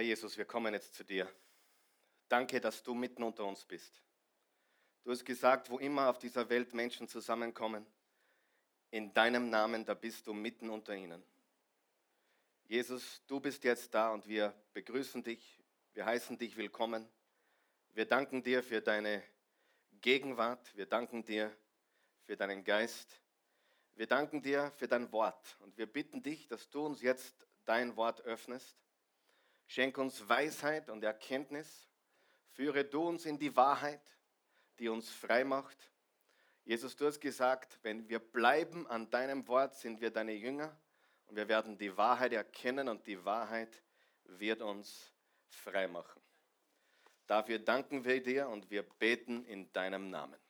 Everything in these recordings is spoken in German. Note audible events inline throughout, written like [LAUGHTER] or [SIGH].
Herr Jesus, wir kommen jetzt zu dir. Danke, dass du mitten unter uns bist. Du hast gesagt, wo immer auf dieser Welt Menschen zusammenkommen, in deinem Namen, da bist du mitten unter ihnen. Jesus, du bist jetzt da und wir begrüßen dich, wir heißen dich willkommen. Wir danken dir für deine Gegenwart, wir danken dir für deinen Geist, wir danken dir für dein Wort und wir bitten dich, dass du uns jetzt dein Wort öffnest. Schenk uns Weisheit und Erkenntnis, führe du uns in die Wahrheit, die uns frei macht. Jesus, du hast gesagt, wenn wir bleiben an deinem Wort, sind wir deine Jünger und wir werden die Wahrheit erkennen und die Wahrheit wird uns frei machen. Dafür danken wir dir und wir beten in deinem Namen.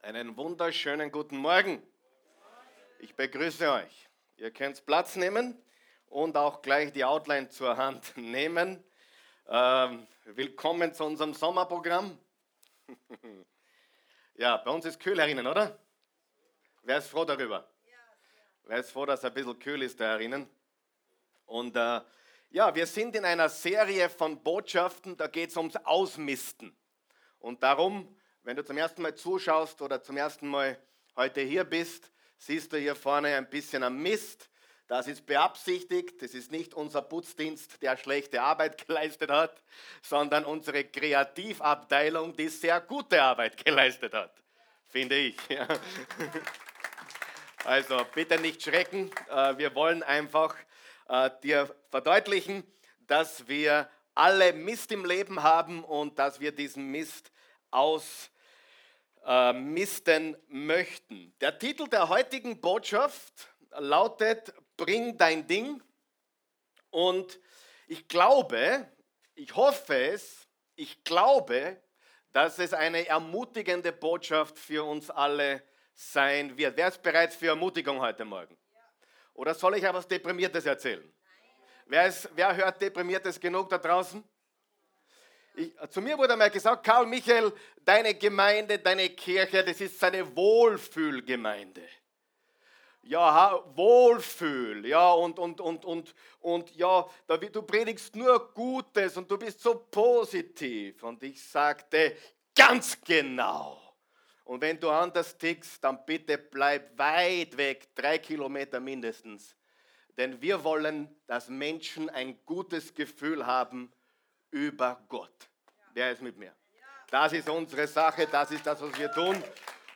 Einen wunderschönen guten Morgen. Ich begrüße euch. Ihr könnt Platz nehmen und auch gleich die Outline zur Hand [LAUGHS] nehmen. Ähm, willkommen zu unserem Sommerprogramm. [LAUGHS] ja, bei uns ist kühl herinnen, oder? Wer ist froh darüber? Wer ist froh, dass es ein bisschen kühl ist da herinnen? Und äh, ja, wir sind in einer Serie von Botschaften, da geht es ums Ausmisten. Und darum, wenn du zum ersten Mal zuschaust oder zum ersten Mal heute hier bist, siehst du hier vorne ein bisschen am Mist. Das ist beabsichtigt, das ist nicht unser Putzdienst, der schlechte Arbeit [LAUGHS] geleistet hat, sondern unsere Kreativabteilung, die sehr gute Arbeit [LAUGHS] geleistet hat, finde ich. Ja. [LAUGHS] Also bitte nicht schrecken. Äh, wir wollen einfach äh, dir verdeutlichen, dass wir alle Mist im Leben haben und dass wir diesen Mist ausmisten äh, möchten. Der Titel der heutigen Botschaft lautet Bring dein Ding. Und ich glaube, ich hoffe es, ich glaube, dass es eine ermutigende Botschaft für uns alle sein wird. Wer ist bereit für Ermutigung heute Morgen? Oder soll ich etwas Deprimiertes erzählen? Wer, ist, wer hört Deprimiertes genug da draußen? Ich, zu mir wurde einmal gesagt, Karl Michael, deine Gemeinde, deine Kirche, das ist eine Wohlfühlgemeinde. Ja, Wohlfühl, ja, und, und, und, und, und ja, du predigst nur Gutes und du bist so positiv. Und ich sagte, ganz genau. Und wenn du anders tickst, dann bitte bleib weit weg, drei Kilometer mindestens. Denn wir wollen, dass Menschen ein gutes Gefühl haben über Gott. Wer ist mit mir? Das ist unsere Sache, das ist das, was wir tun.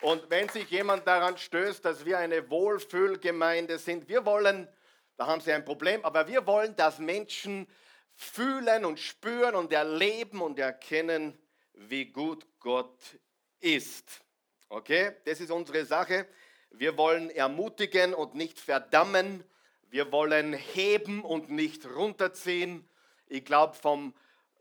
Und wenn sich jemand daran stößt, dass wir eine Wohlfühlgemeinde sind, wir wollen, da haben sie ein Problem, aber wir wollen, dass Menschen fühlen und spüren und erleben und erkennen, wie gut Gott ist. Okay, das ist unsere Sache. Wir wollen ermutigen und nicht verdammen. Wir wollen heben und nicht runterziehen. Ich glaube, vom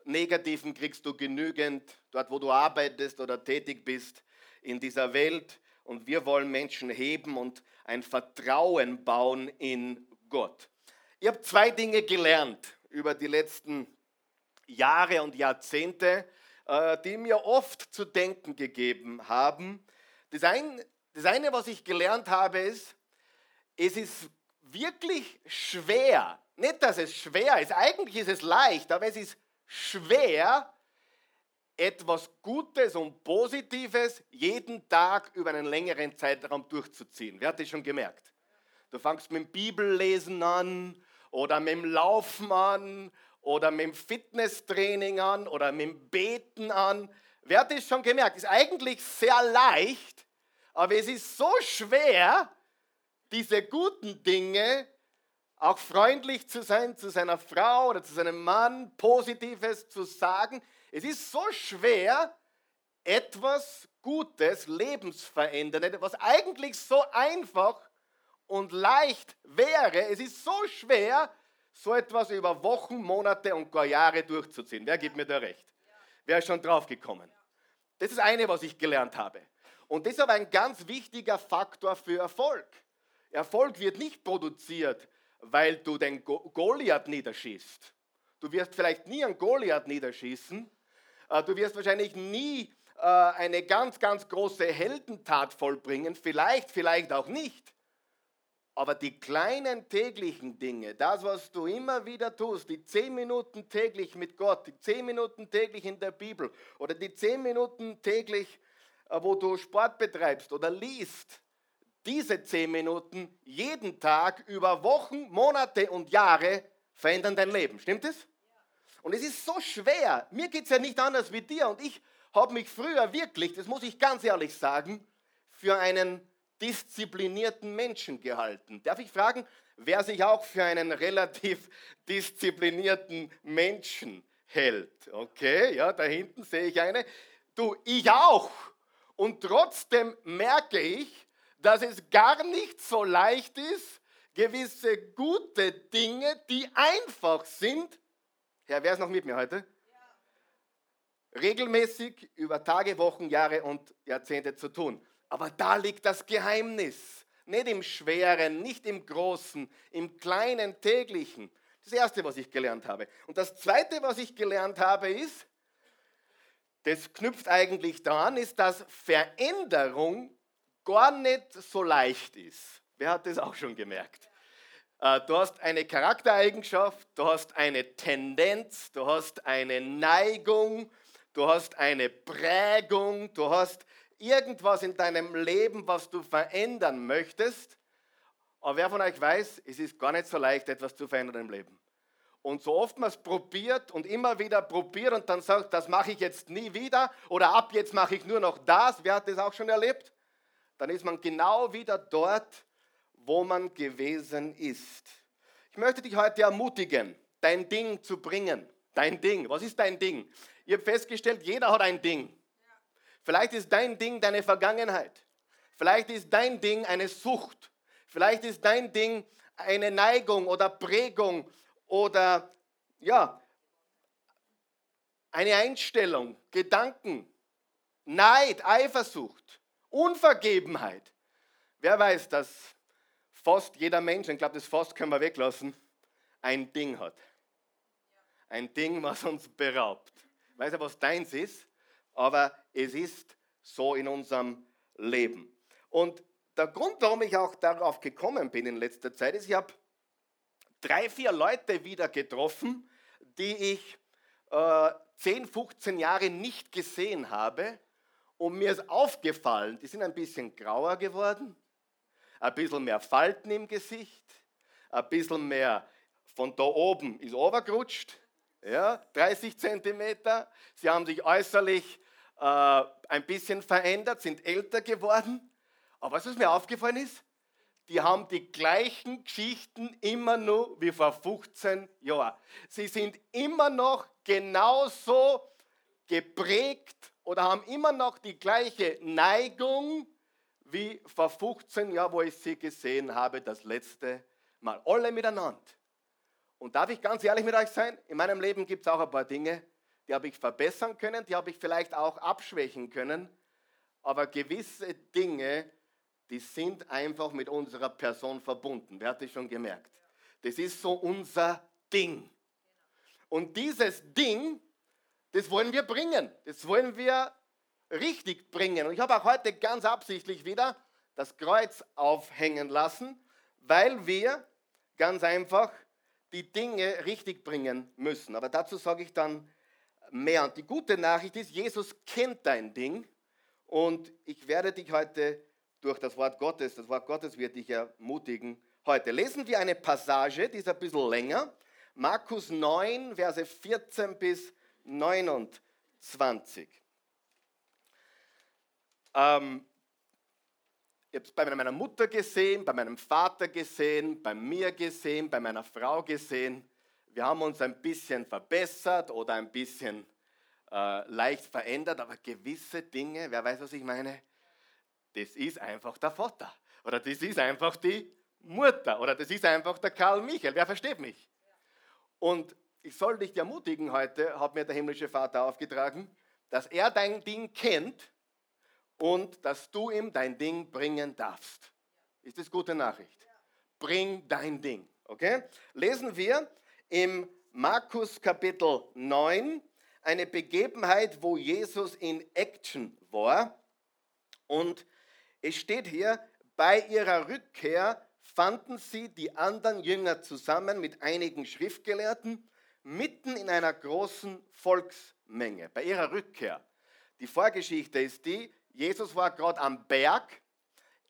Negativen kriegst du genügend, dort wo du arbeitest oder tätig bist in dieser Welt. Und wir wollen Menschen heben und ein Vertrauen bauen in Gott. Ich habe zwei Dinge gelernt über die letzten Jahre und Jahrzehnte, äh, die mir oft zu denken gegeben haben. Das, ein, das eine, was ich gelernt habe, ist, es ist wirklich schwer. Nicht, dass es schwer ist, eigentlich ist es leicht, aber es ist schwer, etwas Gutes und Positives jeden Tag über einen längeren Zeitraum durchzuziehen. Wer hat das schon gemerkt? Du fangst mit dem Bibellesen an oder mit dem Laufen an oder mit dem Fitnesstraining an oder mit dem Beten an. Wer hat das schon gemerkt? Ist eigentlich sehr leicht, aber es ist so schwer, diese guten Dinge, auch freundlich zu sein zu seiner Frau oder zu seinem Mann, Positives zu sagen. Es ist so schwer, etwas Gutes, Lebensveränderndes, was eigentlich so einfach und leicht wäre, es ist so schwer, so etwas über Wochen, Monate und gar Jahre durchzuziehen. Wer gibt mir da recht? Wer ist schon drauf gekommen? Das ist eine, was ich gelernt habe. Und das ist aber ein ganz wichtiger Faktor für Erfolg. Erfolg wird nicht produziert, weil du den Goliath niederschießt. Du wirst vielleicht nie einen Goliath niederschießen. Äh, du wirst wahrscheinlich nie äh, eine ganz, ganz große Heldentat vollbringen. Vielleicht, vielleicht auch nicht. Aber die kleinen täglichen Dinge, das, was du immer wieder tust, die zehn Minuten täglich mit Gott, die zehn Minuten täglich in der Bibel oder die zehn Minuten täglich, äh, wo du Sport betreibst oder liest, diese zehn Minuten jeden Tag über Wochen, Monate und Jahre verändern dein Leben. Stimmt es? Und es ist so schwer. Mir geht es ja nicht anders wie dir. Und ich habe mich früher wirklich, das muss ich ganz ehrlich sagen, für einen disziplinierten Menschen gehalten. Darf ich fragen, wer sich auch für einen relativ [LAUGHS] disziplinierten Menschen hält? Okay, ja, da hinten sehe ich eine. Du, ich auch. Und trotzdem merke ich, dass es gar nicht so leicht ist, gewisse gute Dinge, die einfach sind, Herr, wer ist noch mit mir heute? Ja. Regelmäßig über Tage, Wochen, Jahre und Jahrzehnte zu tun. Aber da liegt das Geheimnis. Nicht im Schweren, nicht im Großen, im Kleinen, Täglichen. Das Erste, was ich gelernt habe. Und das Zweite, was ich gelernt habe, ist, das knüpft eigentlich daran, ist, dass Veränderung gar nicht so leicht ist. Wer hat das auch schon gemerkt? Äh, du hast eine Charaktereigenschaft, du hast eine Tendenz, du hast eine Neigung, du hast eine Prägung, du hast irgendwas in deinem Leben, was du verändern möchtest. Aber wer von euch weiß, es ist gar nicht so leicht, etwas zu verändern im Leben. Und so oft man es probiert und immer wieder probiert und dann sagt, das mache ich jetzt nie wieder oder ab jetzt mache ich nur noch das, wer hat das auch schon erlebt? Dann ist man genau wieder dort, wo man gewesen ist. Ich möchte dich heute ermutigen, dein Ding zu bringen. Dein Ding. Was ist dein Ding? Ihr habt festgestellt, jeder hat ein Ding. Vielleicht ist dein Ding deine Vergangenheit. Vielleicht ist dein Ding eine Sucht. Vielleicht ist dein Ding eine Neigung oder Prägung oder ja, eine Einstellung, Gedanken, Neid, Eifersucht, Unvergebenheit. Wer weiß, dass fast jeder Mensch, ich glaube, das fast können wir weglassen, ein Ding hat. Ein Ding, was uns beraubt. Weiß ja, was deins ist? aber es ist so in unserem Leben. Und der Grund, warum ich auch darauf gekommen bin in letzter Zeit, ist, ich habe drei, vier Leute wieder getroffen, die ich äh, 10, 15 Jahre nicht gesehen habe. Und mir ist aufgefallen, die sind ein bisschen grauer geworden, ein bisschen mehr Falten im Gesicht, ein bisschen mehr von da oben ist overgerutscht, ja, 30 Zentimeter. Sie haben sich äußerlich äh, ein bisschen verändert, sind älter geworden. Aber was mir aufgefallen ist, die haben die gleichen Geschichten immer nur wie vor 15 Jahren. Sie sind immer noch genauso geprägt oder haben immer noch die gleiche Neigung wie vor 15 Jahren, wo ich sie gesehen habe, das letzte Mal. Alle miteinander. Und darf ich ganz ehrlich mit euch sein? In meinem Leben gibt es auch ein paar Dinge, die habe ich verbessern können, die habe ich vielleicht auch abschwächen können, aber gewisse Dinge, die sind einfach mit unserer Person verbunden. Wer hat das schon gemerkt? Das ist so unser Ding. Und dieses Ding, das wollen wir bringen. Das wollen wir richtig bringen. Und ich habe auch heute ganz absichtlich wieder das Kreuz aufhängen lassen, weil wir ganz einfach die Dinge richtig bringen müssen. Aber dazu sage ich dann mehr. Und die gute Nachricht ist, Jesus kennt dein Ding und ich werde dich heute durch das Wort Gottes, das Wort Gottes wird dich ermutigen heute. Lesen wir eine Passage, die ist ein bisschen länger. Markus 9, Verse 14 bis 29. Ähm, ich habe es bei meiner Mutter gesehen, bei meinem Vater gesehen, bei mir gesehen, bei meiner Frau gesehen wir haben uns ein bisschen verbessert oder ein bisschen äh, leicht verändert, aber gewisse Dinge, wer weiß, was ich meine, das ist einfach der Vater oder das ist einfach die Mutter oder das ist einfach der Karl Michael. Wer versteht mich? Und ich soll dich ermutigen heute, hat mir der himmlische Vater aufgetragen, dass er dein Ding kennt und dass du ihm dein Ding bringen darfst. Ist das gute Nachricht? Bring dein Ding. Okay? Lesen wir im Markus Kapitel 9 eine Begebenheit, wo Jesus in Action war. Und es steht hier, bei ihrer Rückkehr fanden sie die anderen Jünger zusammen mit einigen Schriftgelehrten mitten in einer großen Volksmenge bei ihrer Rückkehr. Die Vorgeschichte ist die, Jesus war gerade am Berg,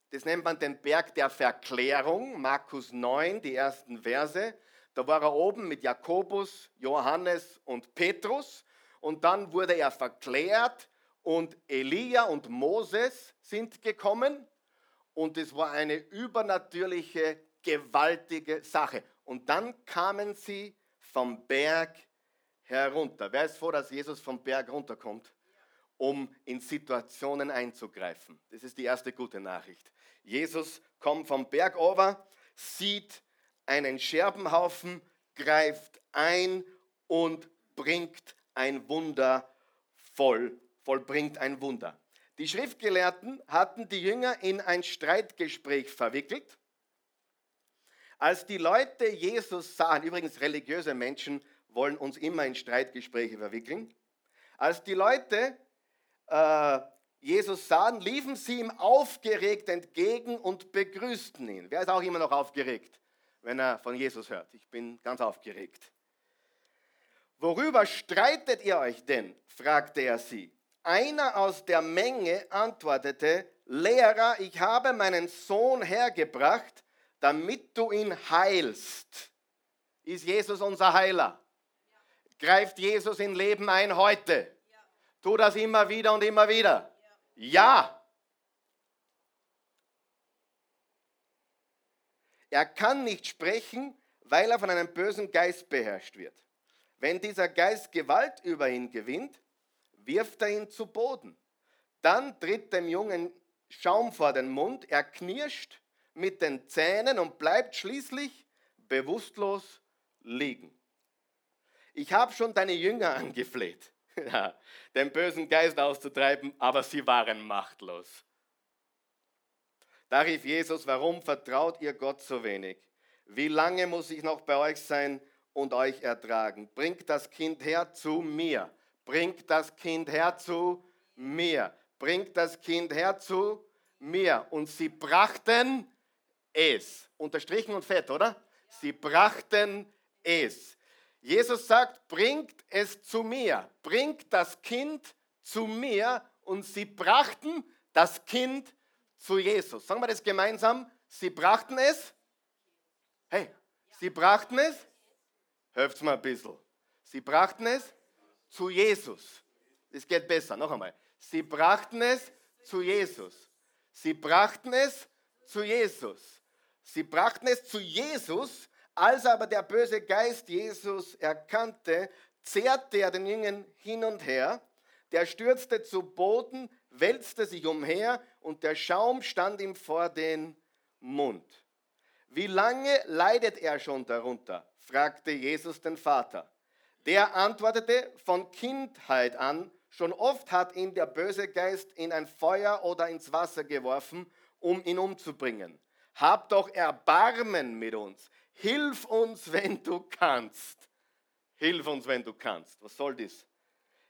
das nennt man den Berg der Verklärung, Markus 9, die ersten Verse. Da war er oben mit Jakobus, Johannes und Petrus und dann wurde er verklärt und Elia und Moses sind gekommen und es war eine übernatürliche, gewaltige Sache. Und dann kamen sie vom Berg herunter. Wer ist froh, dass Jesus vom Berg runterkommt, um in Situationen einzugreifen? Das ist die erste gute Nachricht. Jesus kommt vom Berg over, sieht einen Scherbenhaufen, greift ein und bringt ein Wunder voll, vollbringt ein Wunder. Die Schriftgelehrten hatten die Jünger in ein Streitgespräch verwickelt. Als die Leute Jesus sahen, übrigens religiöse Menschen wollen uns immer in Streitgespräche verwickeln, als die Leute äh, Jesus sahen, liefen sie ihm aufgeregt entgegen und begrüßten ihn. Wer ist auch immer noch aufgeregt, wenn er von Jesus hört? Ich bin ganz aufgeregt. Worüber streitet ihr euch denn? fragte er sie. Einer aus der Menge antwortete, Lehrer, ich habe meinen Sohn hergebracht, damit du ihn heilst. Ist Jesus unser Heiler? Greift Jesus in Leben ein heute? Tu das immer wieder und immer wieder. Ja. Er kann nicht sprechen, weil er von einem bösen Geist beherrscht wird. Wenn dieser Geist Gewalt über ihn gewinnt, wirft er ihn zu Boden. Dann tritt dem Jungen Schaum vor den Mund, er knirscht mit den Zähnen und bleibt schließlich bewusstlos liegen. Ich habe schon deine Jünger [LAUGHS] angefleht, [LAUGHS] den bösen Geist auszutreiben, aber sie waren machtlos. Da rief Jesus, warum vertraut ihr Gott so wenig? Wie lange muss ich noch bei euch sein und euch ertragen? Bringt das Kind her zu mir. Bringt das Kind her zu mir. Bringt das Kind her zu mir. Und sie brachten es. Unterstrichen und fett, oder? Sie brachten es. Jesus sagt, bringt es zu mir, bringt das Kind zu mir und sie brachten das Kind zu Jesus. Sagen wir das gemeinsam, sie brachten es. Hey, sie brachten es. Hört mal ein bisschen. Sie brachten es zu Jesus. Es geht besser, noch einmal. Sie brachten es zu Jesus. Sie brachten es zu Jesus. Sie brachten es zu Jesus als aber der böse Geist Jesus erkannte, zehrte er den Jüngern hin und her. Der stürzte zu Boden, wälzte sich umher und der Schaum stand ihm vor den Mund. Wie lange leidet er schon darunter? fragte Jesus den Vater. Der antwortete, von Kindheit an, schon oft hat ihn der böse Geist in ein Feuer oder ins Wasser geworfen, um ihn umzubringen. Hab doch Erbarmen mit uns. Hilf uns, wenn du kannst. Hilf uns, wenn du kannst. Was soll das?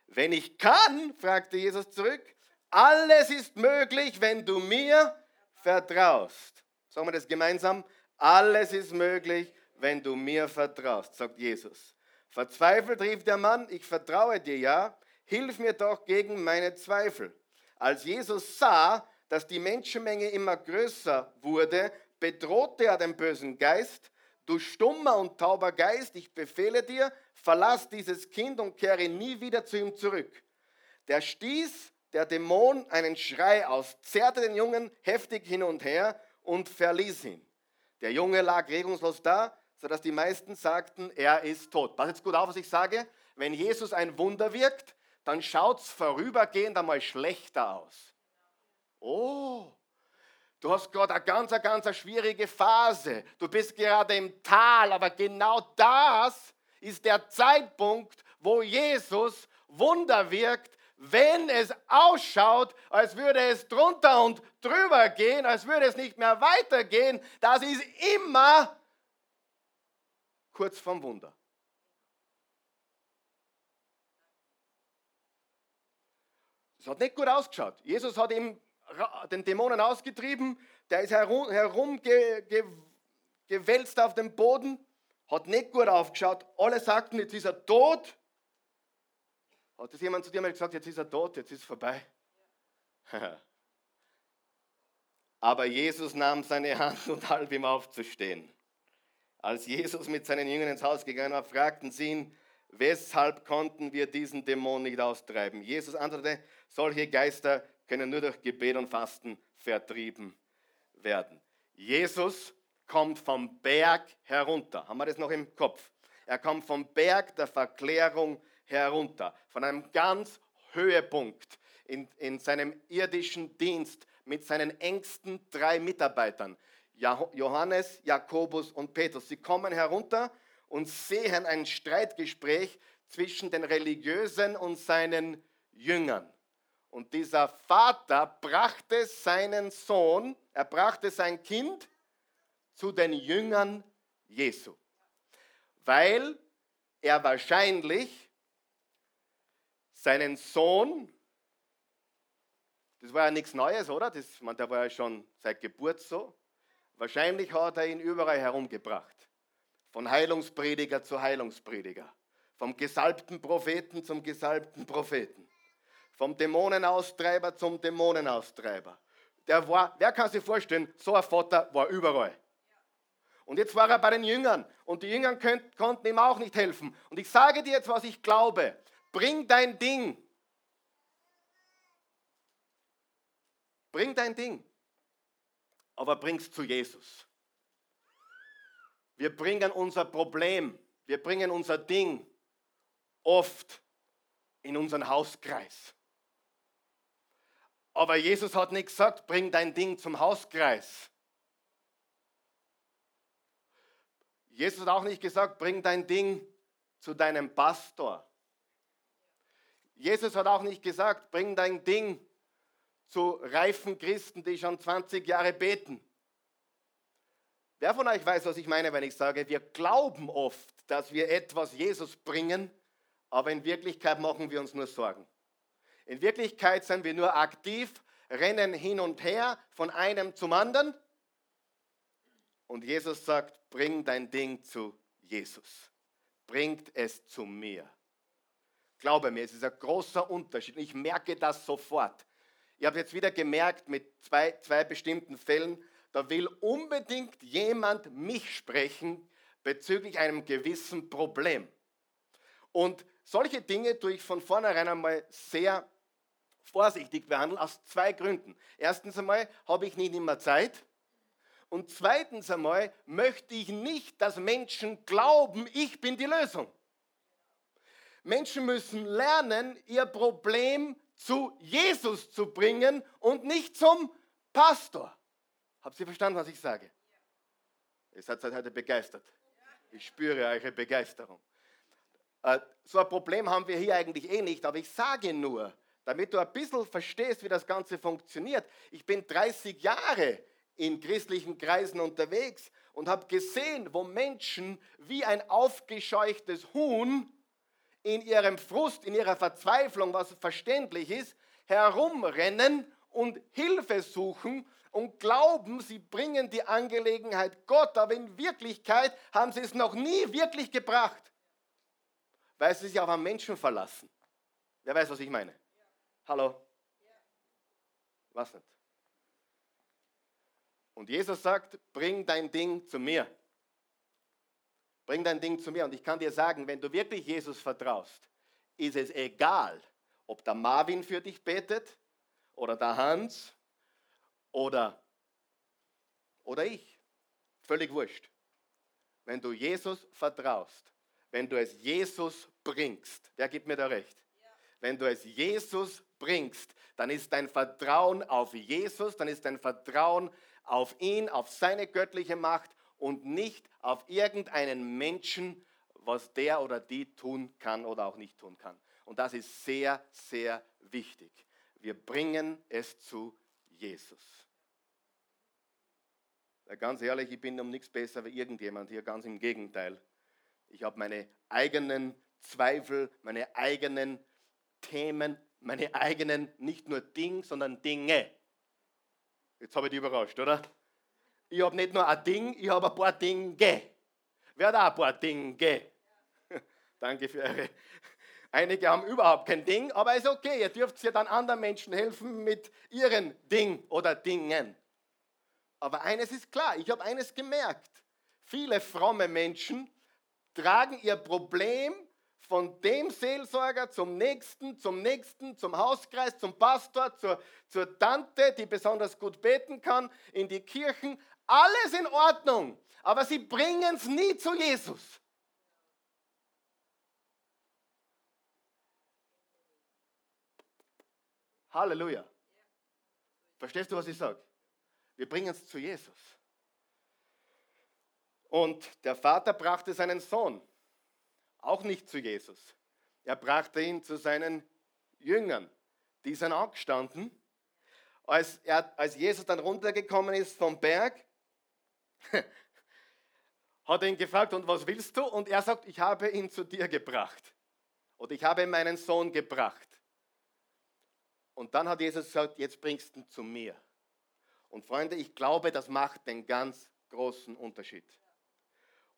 Wenn ich kann, fragte Jesus zurück, alles ist möglich, wenn du mir vertraust. Sagen wir das gemeinsam. Alles ist möglich, wenn du mir vertraust, sagt Jesus. Verzweifelt rief der Mann, ich vertraue dir ja, hilf mir doch gegen meine Zweifel. Als Jesus sah, dass die Menschenmenge immer größer wurde, bedrohte er den bösen Geist Du stummer und tauber Geist, ich befehle dir, verlass dieses Kind und kehre nie wieder zu ihm zurück. Der stieß der Dämon einen Schrei aus, zerrte den Jungen heftig hin und her und verließ ihn. Der Junge lag regungslos da, sodass die meisten sagten, er ist tot. Pass jetzt gut auf, was ich sage. Wenn Jesus ein Wunder wirkt, dann schaut es vorübergehend einmal schlechter aus. Oh, Du hast gerade eine ganz, ganz schwierige Phase. Du bist gerade im Tal, aber genau das ist der Zeitpunkt, wo Jesus Wunder wirkt, wenn es ausschaut, als würde es drunter und drüber gehen, als würde es nicht mehr weitergehen. Das ist immer kurz vorm Wunder. Es hat nicht gut ausgeschaut. Jesus hat ihm den Dämonen ausgetrieben, der ist herum, herumge, gewälzt auf dem Boden, hat nicht gut aufgeschaut. Alle sagten, jetzt ist er tot. Hat das jemand zu dir mal gesagt, jetzt ist er tot, jetzt ist es vorbei? [LAUGHS] Aber Jesus nahm seine Hand und half ihm aufzustehen. Als Jesus mit seinen Jüngern ins Haus gegangen war, fragten sie ihn, weshalb konnten wir diesen Dämon nicht austreiben? Jesus antwortete, solche Geister können nur durch Gebet und Fasten vertrieben werden. Jesus kommt vom Berg herunter. Haben wir das noch im Kopf? Er kommt vom Berg der Verklärung herunter, von einem ganz Höhepunkt in, in seinem irdischen Dienst mit seinen engsten drei Mitarbeitern, Johannes, Jakobus und Petrus. Sie kommen herunter und sehen ein Streitgespräch zwischen den Religiösen und seinen Jüngern. Und dieser Vater brachte seinen Sohn, er brachte sein Kind zu den Jüngern Jesu, weil er wahrscheinlich seinen Sohn, das war ja nichts Neues, oder? Das, man, der war ja schon seit Geburt so. Wahrscheinlich hat er ihn überall herumgebracht. Von Heilungsprediger zu Heilungsprediger. Vom gesalbten Propheten zum gesalbten Propheten. Vom Dämonenaustreiber zum Dämonenaustreiber. Der war, wer kann sich vorstellen, so ein Vater war überall. Und jetzt war er bei den Jüngern und die Jünger könnt, konnten ihm auch nicht helfen. Und ich sage dir jetzt, was ich glaube. Bring dein Ding. Bring dein Ding. Aber bring es zu Jesus. Wir bringen unser Problem, wir bringen unser Ding oft in unseren Hauskreis. Aber Jesus hat nicht gesagt, bring dein Ding zum Hauskreis. Jesus hat auch nicht gesagt, bring dein Ding zu deinem Pastor. Jesus hat auch nicht gesagt, bring dein Ding zu reifen Christen, die schon 20 Jahre beten. Wer von euch weiß, was ich meine, wenn ich sage, wir glauben oft, dass wir etwas Jesus bringen, aber in Wirklichkeit machen wir uns nur Sorgen. In Wirklichkeit sind wir nur aktiv, rennen hin und her von einem zum anderen. Und Jesus sagt, bring dein Ding zu Jesus. Bringt es zu mir. Glaube mir, es ist ein großer Unterschied. Ich merke das sofort. Ich habe jetzt wieder gemerkt mit zwei, zwei bestimmten Fällen, da will unbedingt jemand mich sprechen bezüglich einem gewissen Problem. Und solche Dinge tue ich von vornherein einmal sehr vorsichtig behandeln, aus zwei Gründen. Erstens einmal habe ich nicht immer Zeit. Und zweitens einmal möchte ich nicht, dass Menschen glauben, ich bin die Lösung. Menschen müssen lernen, ihr Problem zu Jesus zu bringen und nicht zum Pastor. Habt ihr verstanden, was ich sage? Ihr seid heute begeistert. Ich spüre eure Begeisterung. Äh, so ein Problem haben wir hier eigentlich eh nicht, aber ich sage nur, damit du ein bisschen verstehst, wie das Ganze funktioniert. Ich bin 30 Jahre in christlichen Kreisen unterwegs und habe gesehen, wo Menschen wie ein aufgescheuchtes Huhn in ihrem Frust, in ihrer Verzweiflung, was verständlich ist, herumrennen und Hilfe suchen und glauben, sie bringen die Angelegenheit Gott, aber in Wirklichkeit haben sie es noch nie wirklich gebracht, weil sie sich auf einen Menschen verlassen. Wer weiß, was ich meine? Hallo? Was nicht? Und Jesus sagt, bring dein Ding zu mir. Bring dein Ding zu mir. Und ich kann dir sagen, wenn du wirklich Jesus vertraust, ist es egal, ob der Marvin für dich betet oder der Hans oder, oder ich. Völlig wurscht. Wenn du Jesus vertraust, wenn du es Jesus bringst, wer gibt mir da recht? Wenn du es Jesus bringst, dann ist dein Vertrauen auf Jesus, dann ist dein Vertrauen auf ihn, auf seine göttliche Macht und nicht auf irgendeinen Menschen, was der oder die tun kann oder auch nicht tun kann. Und das ist sehr, sehr wichtig. Wir bringen es zu Jesus. Ganz ehrlich, ich bin um nichts besser wie irgendjemand hier, ganz im Gegenteil. Ich habe meine eigenen Zweifel, meine eigenen Themen, meine eigenen, nicht nur Dinge, sondern Dinge. Jetzt habe ich die überrascht, oder? Ich habe nicht nur ein Ding, ich habe ein paar Dinge. Wer hat auch ein paar Dinge? [LAUGHS] Danke für eure. Einige haben überhaupt kein Ding, aber ist okay. Ihr dürft ja dann anderen Menschen helfen mit ihren Ding oder Dingen. Aber eines ist klar, ich habe eines gemerkt. Viele fromme Menschen tragen ihr Problem von dem Seelsorger zum nächsten, zum nächsten, zum Hauskreis, zum Pastor, zur, zur Tante, die besonders gut beten kann, in die Kirchen. Alles in Ordnung, aber sie bringen es nie zu Jesus. Halleluja. Verstehst du, was ich sage? Wir bringen es zu Jesus. Und der Vater brachte seinen Sohn auch nicht zu Jesus. Er brachte ihn zu seinen Jüngern. Die sind angestanden. Als, er, als Jesus dann runtergekommen ist vom Berg, [LAUGHS] hat er ihn gefragt, und was willst du? Und er sagt, ich habe ihn zu dir gebracht. Oder ich habe meinen Sohn gebracht. Und dann hat Jesus gesagt, jetzt bringst du ihn zu mir. Und Freunde, ich glaube, das macht den ganz großen Unterschied.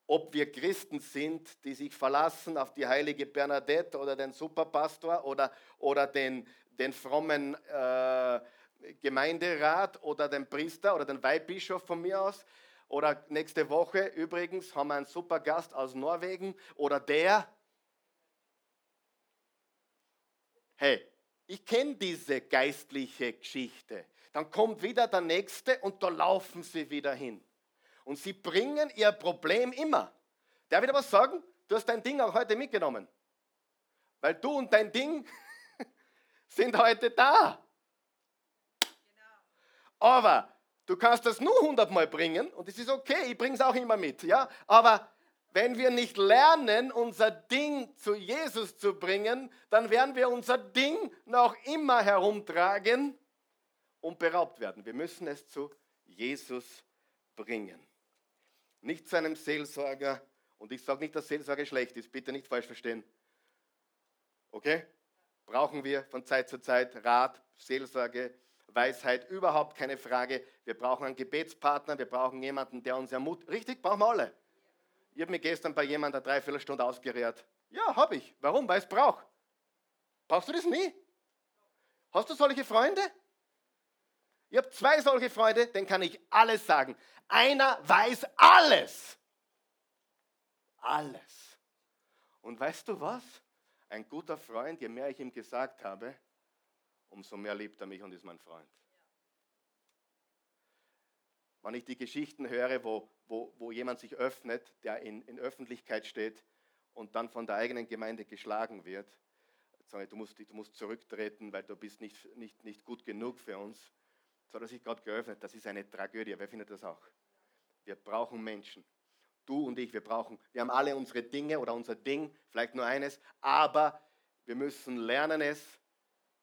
Ob wir Christen sind, die sich verlassen auf die heilige Bernadette oder den Superpastor oder, oder den, den frommen äh, Gemeinderat oder den Priester oder den Weihbischof von mir aus. Oder nächste Woche übrigens haben wir einen super Gast aus Norwegen oder der. Hey, ich kenne diese geistliche Geschichte. Dann kommt wieder der nächste und da laufen sie wieder hin. Und sie bringen ihr Problem immer. Darf ich dir was sagen? Du hast dein Ding auch heute mitgenommen. Weil du und dein Ding [LAUGHS] sind heute da. Aber du kannst das nur hundertmal bringen und es ist okay, ich bringe es auch immer mit. Ja? Aber wenn wir nicht lernen, unser Ding zu Jesus zu bringen, dann werden wir unser Ding noch immer herumtragen und beraubt werden. Wir müssen es zu Jesus bringen. Nicht zu einem Seelsorger. Und ich sage nicht, dass Seelsorge schlecht ist. Bitte nicht falsch verstehen. Okay? Brauchen wir von Zeit zu Zeit Rat, Seelsorge, Weisheit, überhaupt keine Frage. Wir brauchen einen Gebetspartner, wir brauchen jemanden, der uns ermutigt. Richtig, brauchen wir alle. Ich habe mir gestern bei jemandem eine Dreiviertelstunde ausgerehrt. Ja, habe ich. Warum? Weil es braucht. Brauchst du das nie? Hast du solche Freunde? Ich habe zwei solche Freunde, denen kann ich alles sagen. Einer weiß alles. Alles. Und weißt du was? Ein guter Freund, je mehr ich ihm gesagt habe, umso mehr liebt er mich und ist mein Freund. Wenn ich die Geschichten höre, wo, wo, wo jemand sich öffnet, der in, in Öffentlichkeit steht und dann von der eigenen Gemeinde geschlagen wird, sage ich, du musst, du musst zurücktreten, weil du bist nicht, nicht, nicht gut genug für uns. So hat er sich gerade geöffnet. Das ist eine Tragödie. Wer findet das auch? Wir brauchen Menschen. Du und ich, wir brauchen, wir haben alle unsere Dinge oder unser Ding, vielleicht nur eines, aber wir müssen lernen es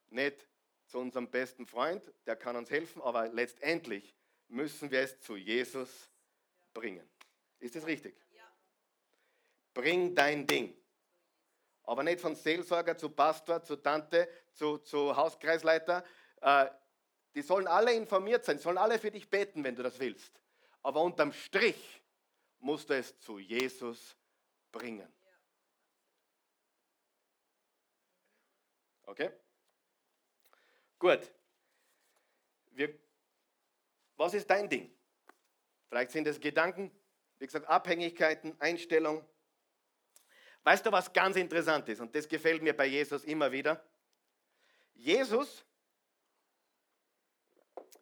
nicht zu unserem besten Freund, der kann uns helfen, aber letztendlich müssen wir es zu Jesus bringen. Ist das richtig? Ja. Bring dein Ding. Aber nicht von Seelsorger zu Pastor, zu Tante, zu, zu Hauskreisleiter. Äh, die sollen alle informiert sein, sollen alle für dich beten, wenn du das willst. Aber unterm Strich musst du es zu Jesus bringen. Okay? Gut. Wir, was ist dein Ding? Vielleicht sind es Gedanken, wie gesagt, Abhängigkeiten, Einstellung. Weißt du, was ganz interessant ist? Und das gefällt mir bei Jesus immer wieder. Jesus,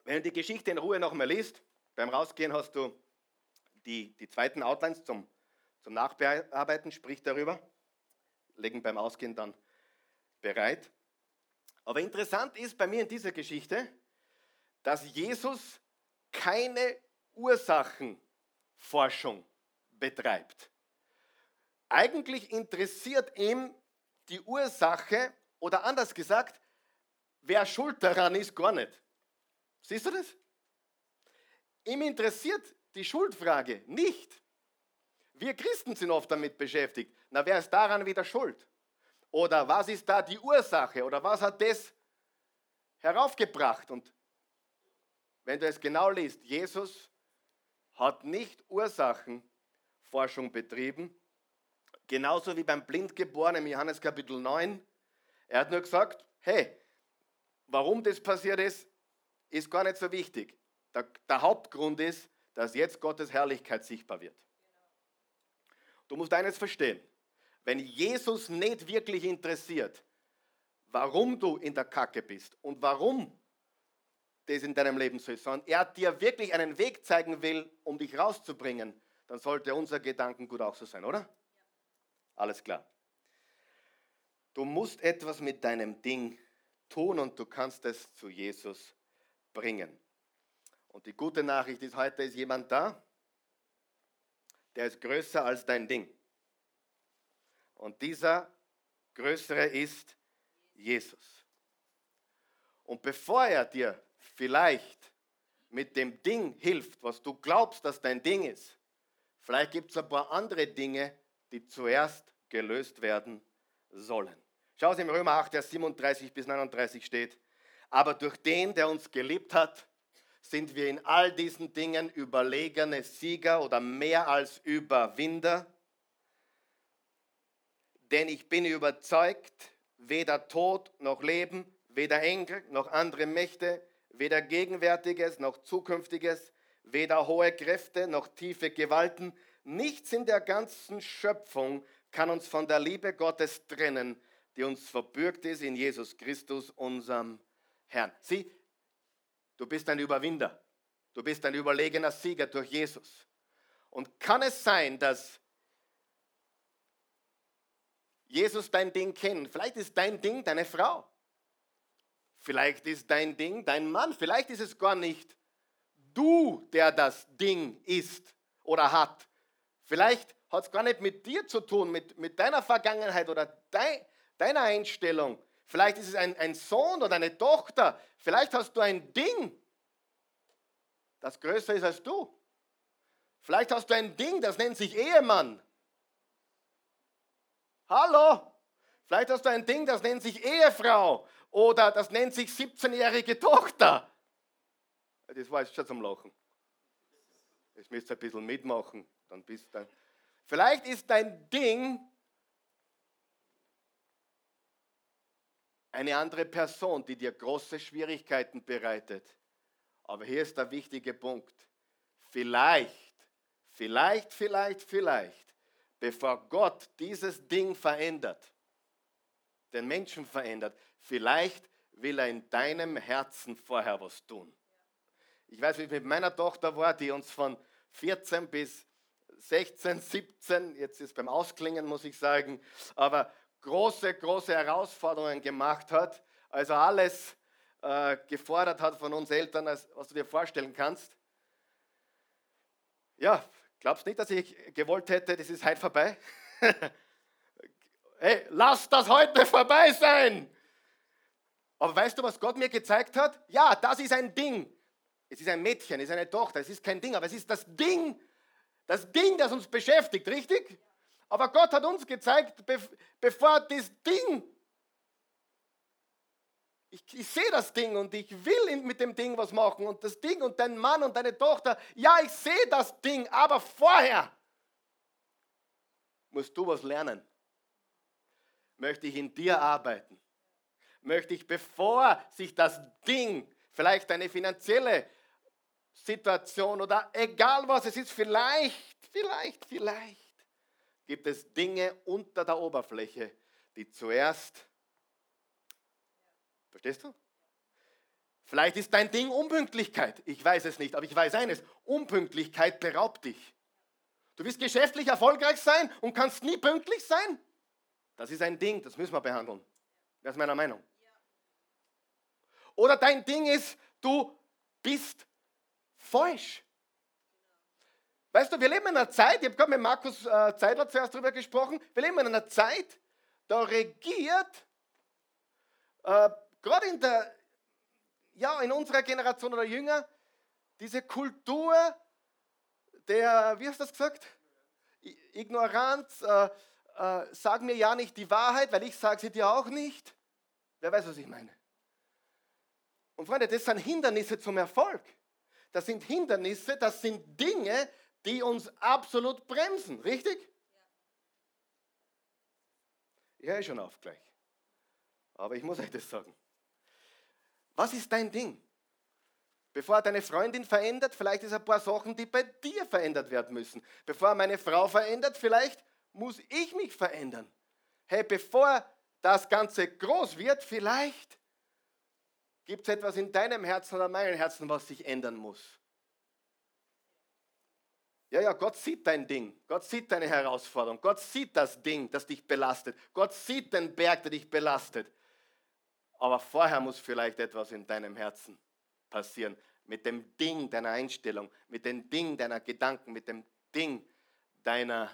wenn du die Geschichte in Ruhe nochmal liest, beim Rausgehen hast du die, die zweiten Outlines zum, zum Nachbearbeiten, sprich darüber, legen beim Ausgehen dann bereit. Aber interessant ist bei mir in dieser Geschichte, dass Jesus keine Ursachenforschung betreibt. Eigentlich interessiert ihm die Ursache oder anders gesagt, wer schuld daran ist, gar nicht. Siehst du das? Ihm interessiert die Schuldfrage nicht. Wir Christen sind oft damit beschäftigt. Na, wer ist daran wieder schuld? Oder was ist da die Ursache? Oder was hat das heraufgebracht? Und wenn du es genau liest, Jesus hat nicht Ursachenforschung betrieben, genauso wie beim Blindgeborenen im Johannes Kapitel 9. Er hat nur gesagt, hey, warum das passiert ist, ist gar nicht so wichtig. Der, der Hauptgrund ist, dass jetzt Gottes Herrlichkeit sichtbar wird. Du musst eines verstehen. Wenn Jesus nicht wirklich interessiert, warum du in der Kacke bist und warum das in deinem Leben so ist, sondern er dir wirklich einen Weg zeigen will, um dich rauszubringen, dann sollte unser Gedankengut auch so sein, oder? Alles klar. Du musst etwas mit deinem Ding tun und du kannst es zu Jesus bringen. Und die gute Nachricht ist, heute ist jemand da, der ist größer als dein Ding. Und dieser größere ist Jesus. Und bevor er dir vielleicht mit dem Ding hilft, was du glaubst, dass dein Ding ist, vielleicht gibt es ein paar andere Dinge, die zuerst gelöst werden sollen. Schau es im Römer 8, Vers 37 bis 39 steht. Aber durch den, der uns geliebt hat, sind wir in all diesen Dingen überlegene Sieger oder mehr als Überwinder. Denn ich bin überzeugt, weder Tod noch Leben, weder Engel noch andere Mächte, weder Gegenwärtiges noch Zukünftiges, weder hohe Kräfte noch tiefe Gewalten, nichts in der ganzen Schöpfung kann uns von der Liebe Gottes trennen, die uns verbürgt ist in Jesus Christus, unserem Herrn. Sieh, Du bist ein Überwinder. Du bist ein überlegener Sieger durch Jesus. Und kann es sein, dass Jesus dein Ding kennt? Vielleicht ist dein Ding deine Frau. Vielleicht ist dein Ding dein Mann. Vielleicht ist es gar nicht du, der das Ding ist oder hat. Vielleicht hat es gar nicht mit dir zu tun, mit, mit deiner Vergangenheit oder dein, deiner Einstellung. Vielleicht ist es ein, ein Sohn oder eine Tochter. Vielleicht hast du ein Ding, das größer ist als du. Vielleicht hast du ein Ding, das nennt sich Ehemann. Hallo? Vielleicht hast du ein Ding, das nennt sich Ehefrau oder das nennt sich 17-jährige Tochter. Das war jetzt schon zum Lachen. Jetzt müsst ihr ein bisschen mitmachen. Dann bist du. Vielleicht ist dein Ding eine andere Person, die dir große Schwierigkeiten bereitet. Aber hier ist der wichtige Punkt. Vielleicht, vielleicht, vielleicht, vielleicht, bevor Gott dieses Ding verändert, den Menschen verändert, vielleicht will er in deinem Herzen vorher was tun. Ich weiß, wie es mit meiner Tochter war, die uns von 14 bis 16, 17, jetzt ist beim Ausklingen, muss ich sagen, aber große, große Herausforderungen gemacht hat. Also alles äh, gefordert hat von uns Eltern, als, was du dir vorstellen kannst. Ja, glaubst nicht, dass ich gewollt hätte, das ist heute vorbei? [LAUGHS] hey, lass das heute vorbei sein! Aber weißt du, was Gott mir gezeigt hat? Ja, das ist ein Ding. Es ist ein Mädchen, es ist eine Tochter, es ist kein Ding, aber es ist das Ding, das Ding, das uns beschäftigt, richtig? Aber Gott hat uns gezeigt, bevor das Ding, ich, ich sehe das Ding und ich will mit dem Ding was machen und das Ding und dein Mann und deine Tochter, ja, ich sehe das Ding, aber vorher musst du was lernen. Möchte ich in dir arbeiten? Möchte ich, bevor sich das Ding, vielleicht eine finanzielle Situation oder egal was es ist, vielleicht, vielleicht, vielleicht, gibt es Dinge unter der Oberfläche, die zuerst, verstehst du? Vielleicht ist dein Ding Unpünktlichkeit. Ich weiß es nicht, aber ich weiß eines, Unpünktlichkeit beraubt dich. Du willst geschäftlich erfolgreich sein und kannst nie pünktlich sein? Das ist ein Ding, das müssen wir behandeln. Das ist meiner Meinung. Oder dein Ding ist, du bist falsch. Weißt du, wir leben in einer Zeit, ich habe gerade mit Markus äh, Zeidler zuerst darüber gesprochen, wir leben in einer Zeit, da regiert, äh, gerade in ja, in unserer Generation oder jünger, diese Kultur der, wie hast du das gesagt? Ignoranz, äh, äh, sag mir ja nicht die Wahrheit, weil ich sage sie dir auch nicht. Wer weiß, was ich meine? Und Freunde, das sind Hindernisse zum Erfolg. das sind Hindernisse, das sind Dinge, die uns absolut bremsen, richtig? Ich höre schon auf gleich. Aber ich muss euch das sagen. Was ist dein Ding? Bevor deine Freundin verändert, vielleicht ist ein paar Sachen, die bei dir verändert werden müssen. Bevor meine Frau verändert, vielleicht muss ich mich verändern. Hey, bevor das Ganze groß wird, vielleicht gibt es etwas in deinem Herzen oder meinem Herzen, was sich ändern muss. Ja, ja, Gott sieht dein Ding. Gott sieht deine Herausforderung. Gott sieht das Ding, das dich belastet. Gott sieht den Berg, der dich belastet. Aber vorher muss vielleicht etwas in deinem Herzen passieren. Mit dem Ding deiner Einstellung, mit dem Ding deiner Gedanken, mit dem Ding deiner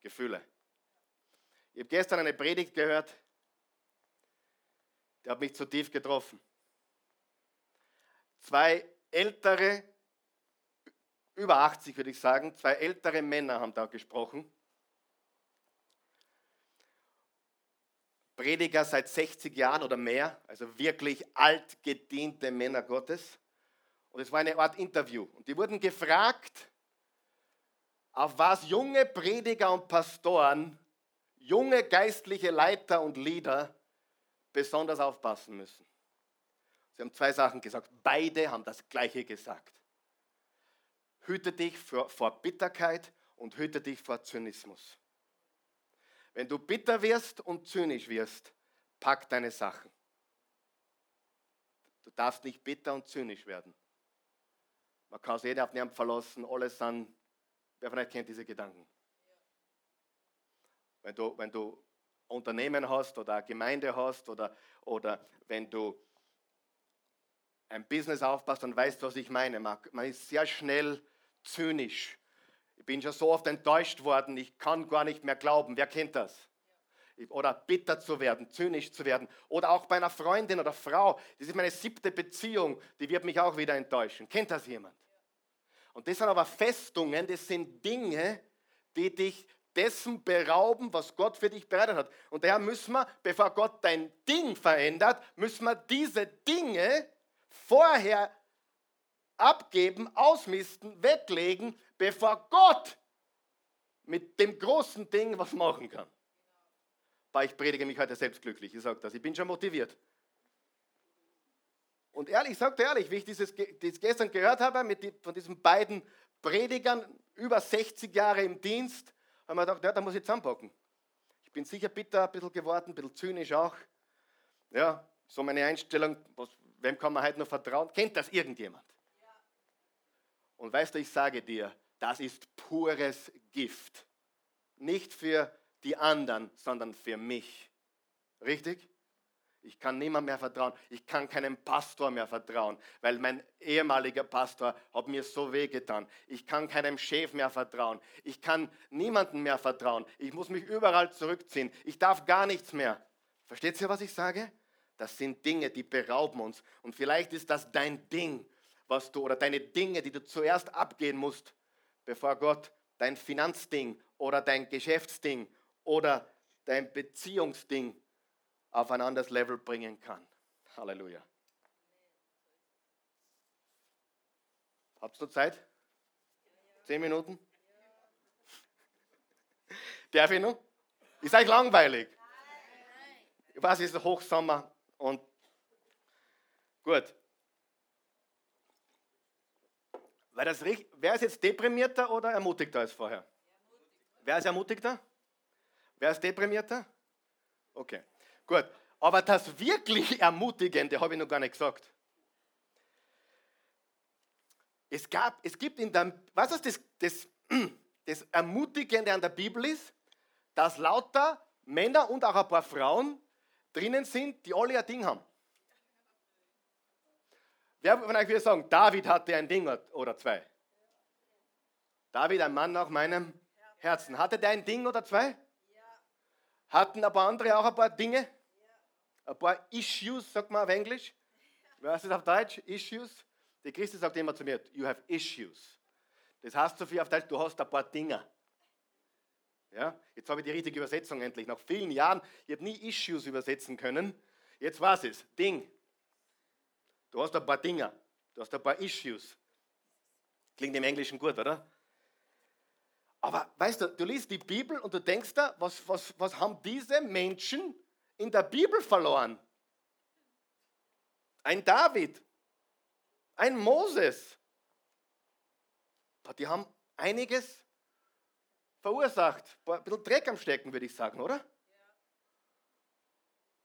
Gefühle. Ich habe gestern eine Predigt gehört, die hat mich zu tief getroffen. Zwei ältere, über 80 würde ich sagen, zwei ältere Männer haben da gesprochen. Prediger seit 60 Jahren oder mehr, also wirklich altgediente Männer Gottes. Und es war eine Art Interview. Und die wurden gefragt, auf was junge Prediger und Pastoren, junge geistliche Leiter und Leader besonders aufpassen müssen. Sie haben zwei Sachen gesagt. Beide haben das Gleiche gesagt. Hüte dich vor, vor Bitterkeit und hüte dich vor Zynismus. Wenn du bitter wirst und zynisch wirst, pack deine Sachen. Du darfst nicht bitter und zynisch werden. Man kann sich jeder auf niemanden verlassen, alles sind Wer euch kennt diese Gedanken? Wenn du, wenn du Unternehmen hast oder eine Gemeinde hast oder, oder wenn du ein Business aufpasst und weißt, was ich meine. Man, man ist sehr schnell zynisch. Ich bin schon so oft enttäuscht worden, ich kann gar nicht mehr glauben. Wer kennt das? Oder bitter zu werden, zynisch zu werden. Oder auch bei einer Freundin oder Frau. Das ist meine siebte Beziehung, die wird mich auch wieder enttäuschen. Kennt das jemand? Und das sind aber Festungen, das sind Dinge, die dich dessen berauben, was Gott für dich bereitet hat. Und daher müssen wir, bevor Gott dein Ding verändert, müssen wir diese Dinge vorher abgeben, ausmisten, weglegen, bevor Gott mit dem großen Ding was machen kann. Weil ich predige mich heute selbst glücklich, ich sage das, ich bin schon motiviert. Und ehrlich, ich sage ehrlich, wie ich dieses, das gestern gehört habe mit von diesen beiden Predigern, über 60 Jahre im Dienst, habe ich mir gedacht, ja, da muss ich zusammenpacken. Ich bin sicher bitter ein bisschen geworden, ein bisschen zynisch auch. Ja, so meine Einstellung, was, wem kann man heute noch vertrauen? Kennt das irgendjemand? Und weißt du, ich sage dir, das ist pures Gift. Nicht für die anderen, sondern für mich. Richtig? Ich kann niemand mehr vertrauen. Ich kann keinem Pastor mehr vertrauen, weil mein ehemaliger Pastor hat mir so wehgetan. Ich kann keinem Chef mehr vertrauen. Ich kann niemandem mehr vertrauen. Ich muss mich überall zurückziehen. Ich darf gar nichts mehr. Versteht ihr, was ich sage? Das sind Dinge, die berauben uns. Und vielleicht ist das dein Ding, was du oder deine Dinge, die du zuerst abgehen musst, bevor Gott dein Finanzding oder dein Geschäftsding oder dein Beziehungsding auf ein anderes Level bringen kann. Halleluja. Habt du Zeit? Zehn Minuten? [LAUGHS] Darf ich noch? Ist euch langweilig? Es ist Hochsommer und gut. Weil das, wer ist jetzt deprimierter oder ermutigter als vorher? Wer ist ermutigter? Wer ist deprimierter? Okay. Gut, aber das wirklich Ermutigende habe ich noch gar nicht gesagt. Es, gab, es gibt in der, was ist das, das, [CLEARS THROAT] das Ermutigende an der Bibel ist, dass lauter Männer und auch ein paar Frauen drinnen sind, die alle ein Ding haben. Wer von euch würde sagen, David hatte ein Ding oder zwei? David, ein Mann nach meinem Herzen. Hatte der ein Ding oder zwei? Hatten ein paar andere auch ein paar Dinge? ein paar Issues, sagt man auf Englisch. Was ist auf Deutsch? Issues. Die Christi sagt immer zu mir, you have issues. Das heißt so viel auf Deutsch, du hast ein paar Dinge. Ja? Jetzt habe ich die richtige Übersetzung endlich. Nach vielen Jahren, ich habe nie Issues übersetzen können. Jetzt weiß es. Ding. Du hast ein paar Dinge, du hast ein paar Issues. Klingt im Englischen gut, oder? Aber weißt du, du liest die Bibel und du denkst da, was, was, was haben diese Menschen in der Bibel verloren? Ein David, ein Moses. Die haben einiges verursacht. Ein bisschen Dreck am Stecken, würde ich sagen, oder?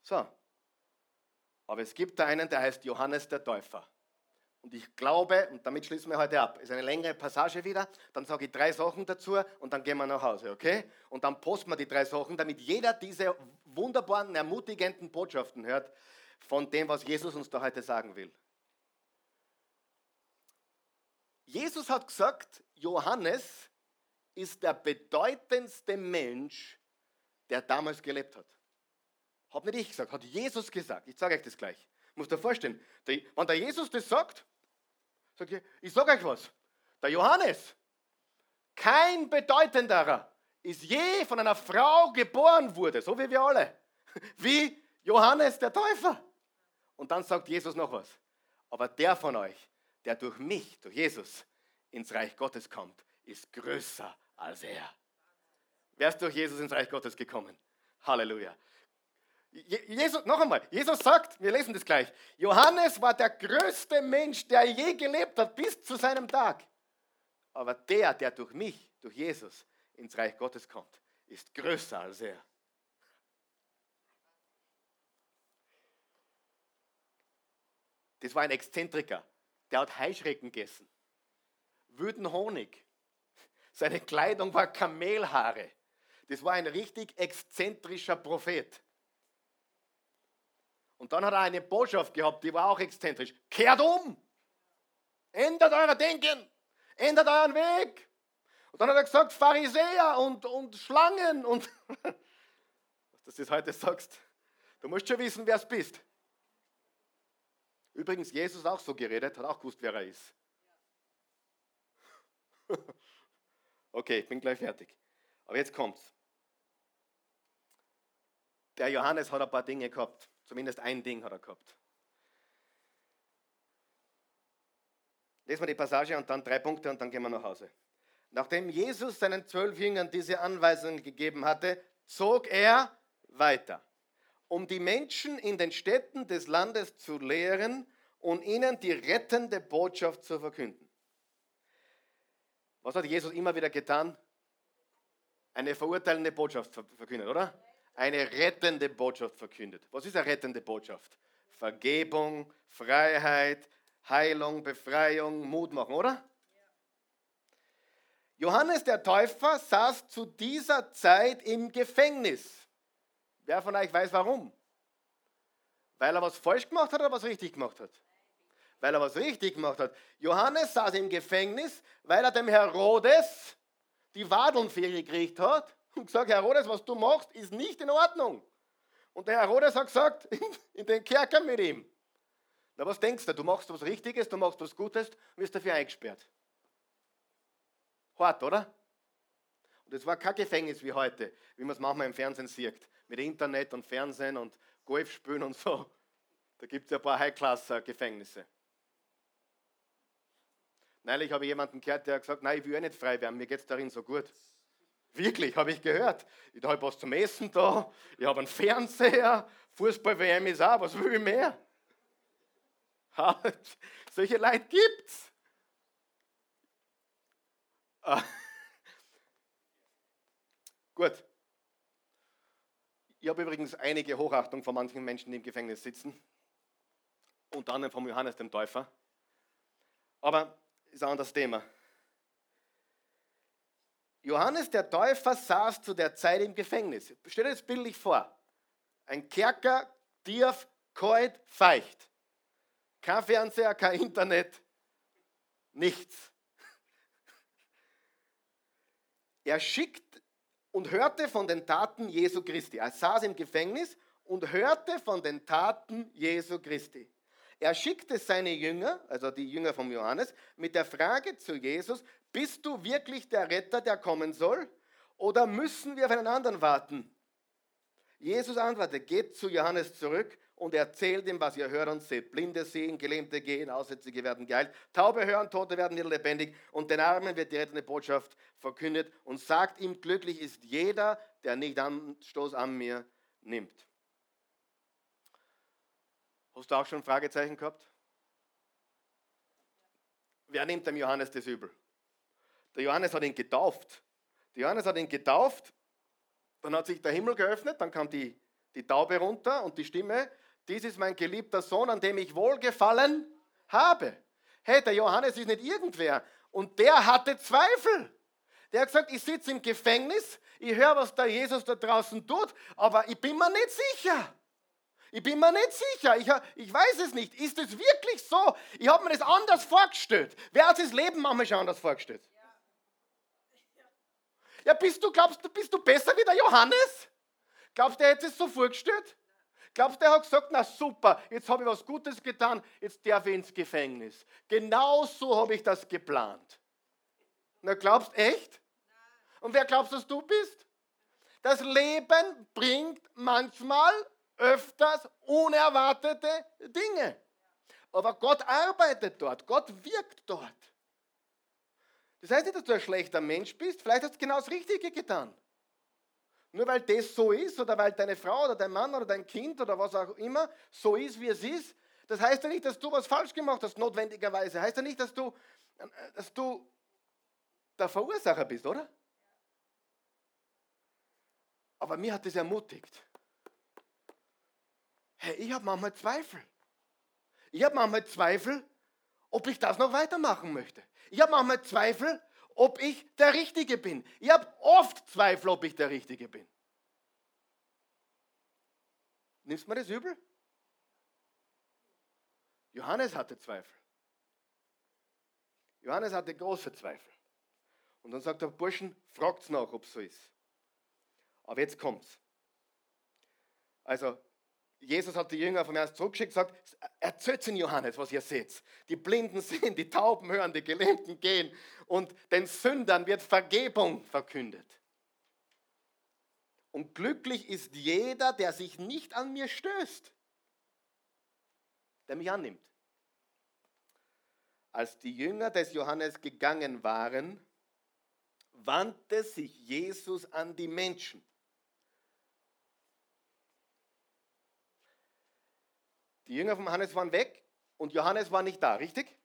So. Aber es gibt da einen, der heißt Johannes der Täufer. Und ich glaube, und damit schließen wir heute ab, ist eine längere Passage wieder, dann sage ich drei Sachen dazu und dann gehen wir nach Hause, okay? Und dann posten wir die drei Sachen, damit jeder diese wunderbaren, ermutigenden Botschaften hört von dem, was Jesus uns da heute sagen will. Jesus hat gesagt, Johannes ist der bedeutendste Mensch, der damals gelebt hat. Hat nicht ich gesagt, hat Jesus gesagt. Ich sage euch das gleich. Muss dir vorstellen, wenn der Jesus das sagt, sagt ich, ich sage euch was. Der Johannes, kein bedeutenderer, ist je von einer Frau geboren wurde, so wie wir alle, [LAUGHS] wie Johannes der Täufer. Und dann sagt Jesus noch was. Aber der von euch, der durch mich, durch Jesus, ins Reich Gottes kommt, ist größer als er. Wer ist durch Jesus ins Reich Gottes gekommen? Halleluja. Jesus, noch einmal, Jesus sagt, wir lesen das gleich, Johannes war der größte Mensch, der je gelebt hat, bis zu seinem Tag. Aber der, der durch mich, durch Jesus, ins Reich Gottes kommt, ist größer als er. Das war ein Exzentriker, der hat Heuschrecken gegessen, wüden Honig. Seine Kleidung war Kamelhaare. Das war ein richtig exzentrischer Prophet. Und dann hat er eine Botschaft gehabt, die war auch exzentrisch. Kehrt um! Ändert euer Denken! Ändert euren Weg! Und dann hat er gesagt, Pharisäer und, und Schlangen und [LAUGHS] was du das heute sagst. Du musst schon wissen, wer es bist. Übrigens, Jesus auch so geredet, hat auch gewusst, wer er ist. [LAUGHS] Okay, ich bin gleich fertig. Aber jetzt kommt's. Der Johannes hat ein paar Dinge gehabt. Zumindest ein Ding hat er gehabt. Lesen wir die Passage und dann drei Punkte und dann gehen wir nach Hause. Nachdem Jesus seinen zwölf Jüngern diese Anweisungen gegeben hatte, zog er weiter, um die Menschen in den Städten des Landes zu lehren und ihnen die rettende Botschaft zu verkünden. Was hat Jesus immer wieder getan? Eine verurteilende Botschaft verkündet, oder? Eine rettende Botschaft verkündet. Was ist eine rettende Botschaft? Vergebung, Freiheit, Heilung, Befreiung, Mut machen, oder? Johannes der Täufer saß zu dieser Zeit im Gefängnis. Wer von euch weiß warum? Weil er was falsch gemacht hat oder was richtig gemacht hat? Weil er was richtig gemacht hat. Johannes saß im Gefängnis, weil er dem Herodes die Wadeln gekriegt hat und gesagt, Herodes, was du machst, ist nicht in Ordnung. Und der Herodes hat gesagt, [LAUGHS] in den Kerker mit ihm. Na, was denkst du? Du machst was Richtiges, du machst was Gutes und wirst dafür eingesperrt. Hart, oder? Und es war kein Gefängnis wie heute, wie man es manchmal im Fernsehen sieht, mit Internet und Fernsehen und Golfspielen und so. Da gibt es ja ein paar High-Class-Gefängnisse. Neulich habe ich jemanden gehört, der hat gesagt, nein, ich will ja nicht frei werden, mir geht es darin so gut. Wirklich, habe ich gehört. Ich habe was zum Essen da, ich habe einen Fernseher, Fußball-WM ist auch, was will ich mehr? Solche Leute gibt's. Ah. Gut. Ich habe übrigens einige Hochachtung vor manchen Menschen, die im Gefängnis sitzen. Unter anderem vom Johannes dem Täufer. Aber ist ein anderes Thema. Johannes der Täufer saß zu der Zeit im Gefängnis. Stell dir das bildlich vor. Ein Kerker, tief, kalt, feucht. Kein Fernseher, kein Internet, nichts. [LAUGHS] Er schickt und hörte von den Taten Jesu Christi. Er saß im Gefängnis und hörte von den Taten Jesu Christi. Er schickte seine Jünger, also die Jünger von Johannes, mit der Frage zu Jesus, bist du wirklich der Retter, der kommen soll? Oder müssen wir auf einen anderen warten? Jesus antwortete, geht zu Johannes zurück und erzählt ihm, was ihr hört und seht. Blinde sehen, Gelähmte gehen, Aussätzige werden geheilt, Taube hören, Tote werden wieder lebendig und den Armen wird die rettende Botschaft verkündet und sagt ihm, glücklich ist jeder, der nicht Anstoß an mir nimmt. Hast du auch schon Fragezeichen gehabt? Wer nimmt dem Johannes das übel? Der Johannes hat ihn getauft. Der Johannes hat ihn getauft, dann hat sich der Himmel geöffnet, dann kam die, die Taube runter und die Stimme, dies ist mein geliebter Sohn, an dem ich wohlgefallen habe. Hey, der Johannes ist nicht irgendwer. Und der hatte Zweifel. Der hat gesagt, ich sitze im Gefängnis, ich höre, was der Jesus da draußen tut, aber ich bin mir nicht sicher. Ich bin mir nicht sicher. Ich, ich weiß es nicht. Ist es wirklich so? Ich habe mir das anders vorgestellt. Wer hat sich das Leben manchmal schon anders vorgestellt? Ja, bist du, glaubst du, bist du besser wie der Johannes? Glaubst du, er hätte es so vorgestellt? Glaubst du, er hat gesagt, na super, jetzt habe ich was Gutes getan, jetzt darf ich ins Gefängnis. Genau so habe ich das geplant. Na, glaubst echt? Und wer glaubst, dass du bist? Das Leben bringt manchmal öfters unerwartete Dinge. Aber Gott arbeitet dort, Gott wirkt dort. Das heißt nicht, dass du ein schlechter Mensch bist, vielleicht hast du genau das Richtige getan. Nur weil das so ist oder weil deine Frau oder dein Mann oder dein Kind oder was auch immer so ist, wie es ist, das heißt ja nicht, dass du was falsch gemacht hast, notwendigerweise. Heißt ja nicht, dass du, dass du der Verursacher bist, oder? Aber mir hat das ermutigt. Hey, ich habe manchmal Zweifel. Ich habe manchmal Zweifel, ob ich das noch weitermachen möchte. Ich habe manchmal Zweifel, ob ich der Richtige bin. Ich habe oft Zweifel, ob ich der Richtige bin. Nimmst du mir das übel? Johannes hatte Zweifel. Johannes hatte große Zweifel. Und dann sagt der Burschen, fragt nach, ob es so ist. Aber jetzt kommt's. Also, Jesus hat die Jünger vom Ernst zurückgeschickt und gesagt, erzählt in Johannes, was ihr seht. Die Blinden [LAUGHS] sehen, die Tauben hören, die Gelähmten gehen und den Sündern wird Vergebung verkündet. Und glücklich ist jeder, der sich nicht an mir stößt, der mich annimmt. Als die Jünger des Johannes gegangen waren, wandte sich Jesus an die Menschen Die Jünger von Johannes waren weg und Johannes war nicht da, richtig?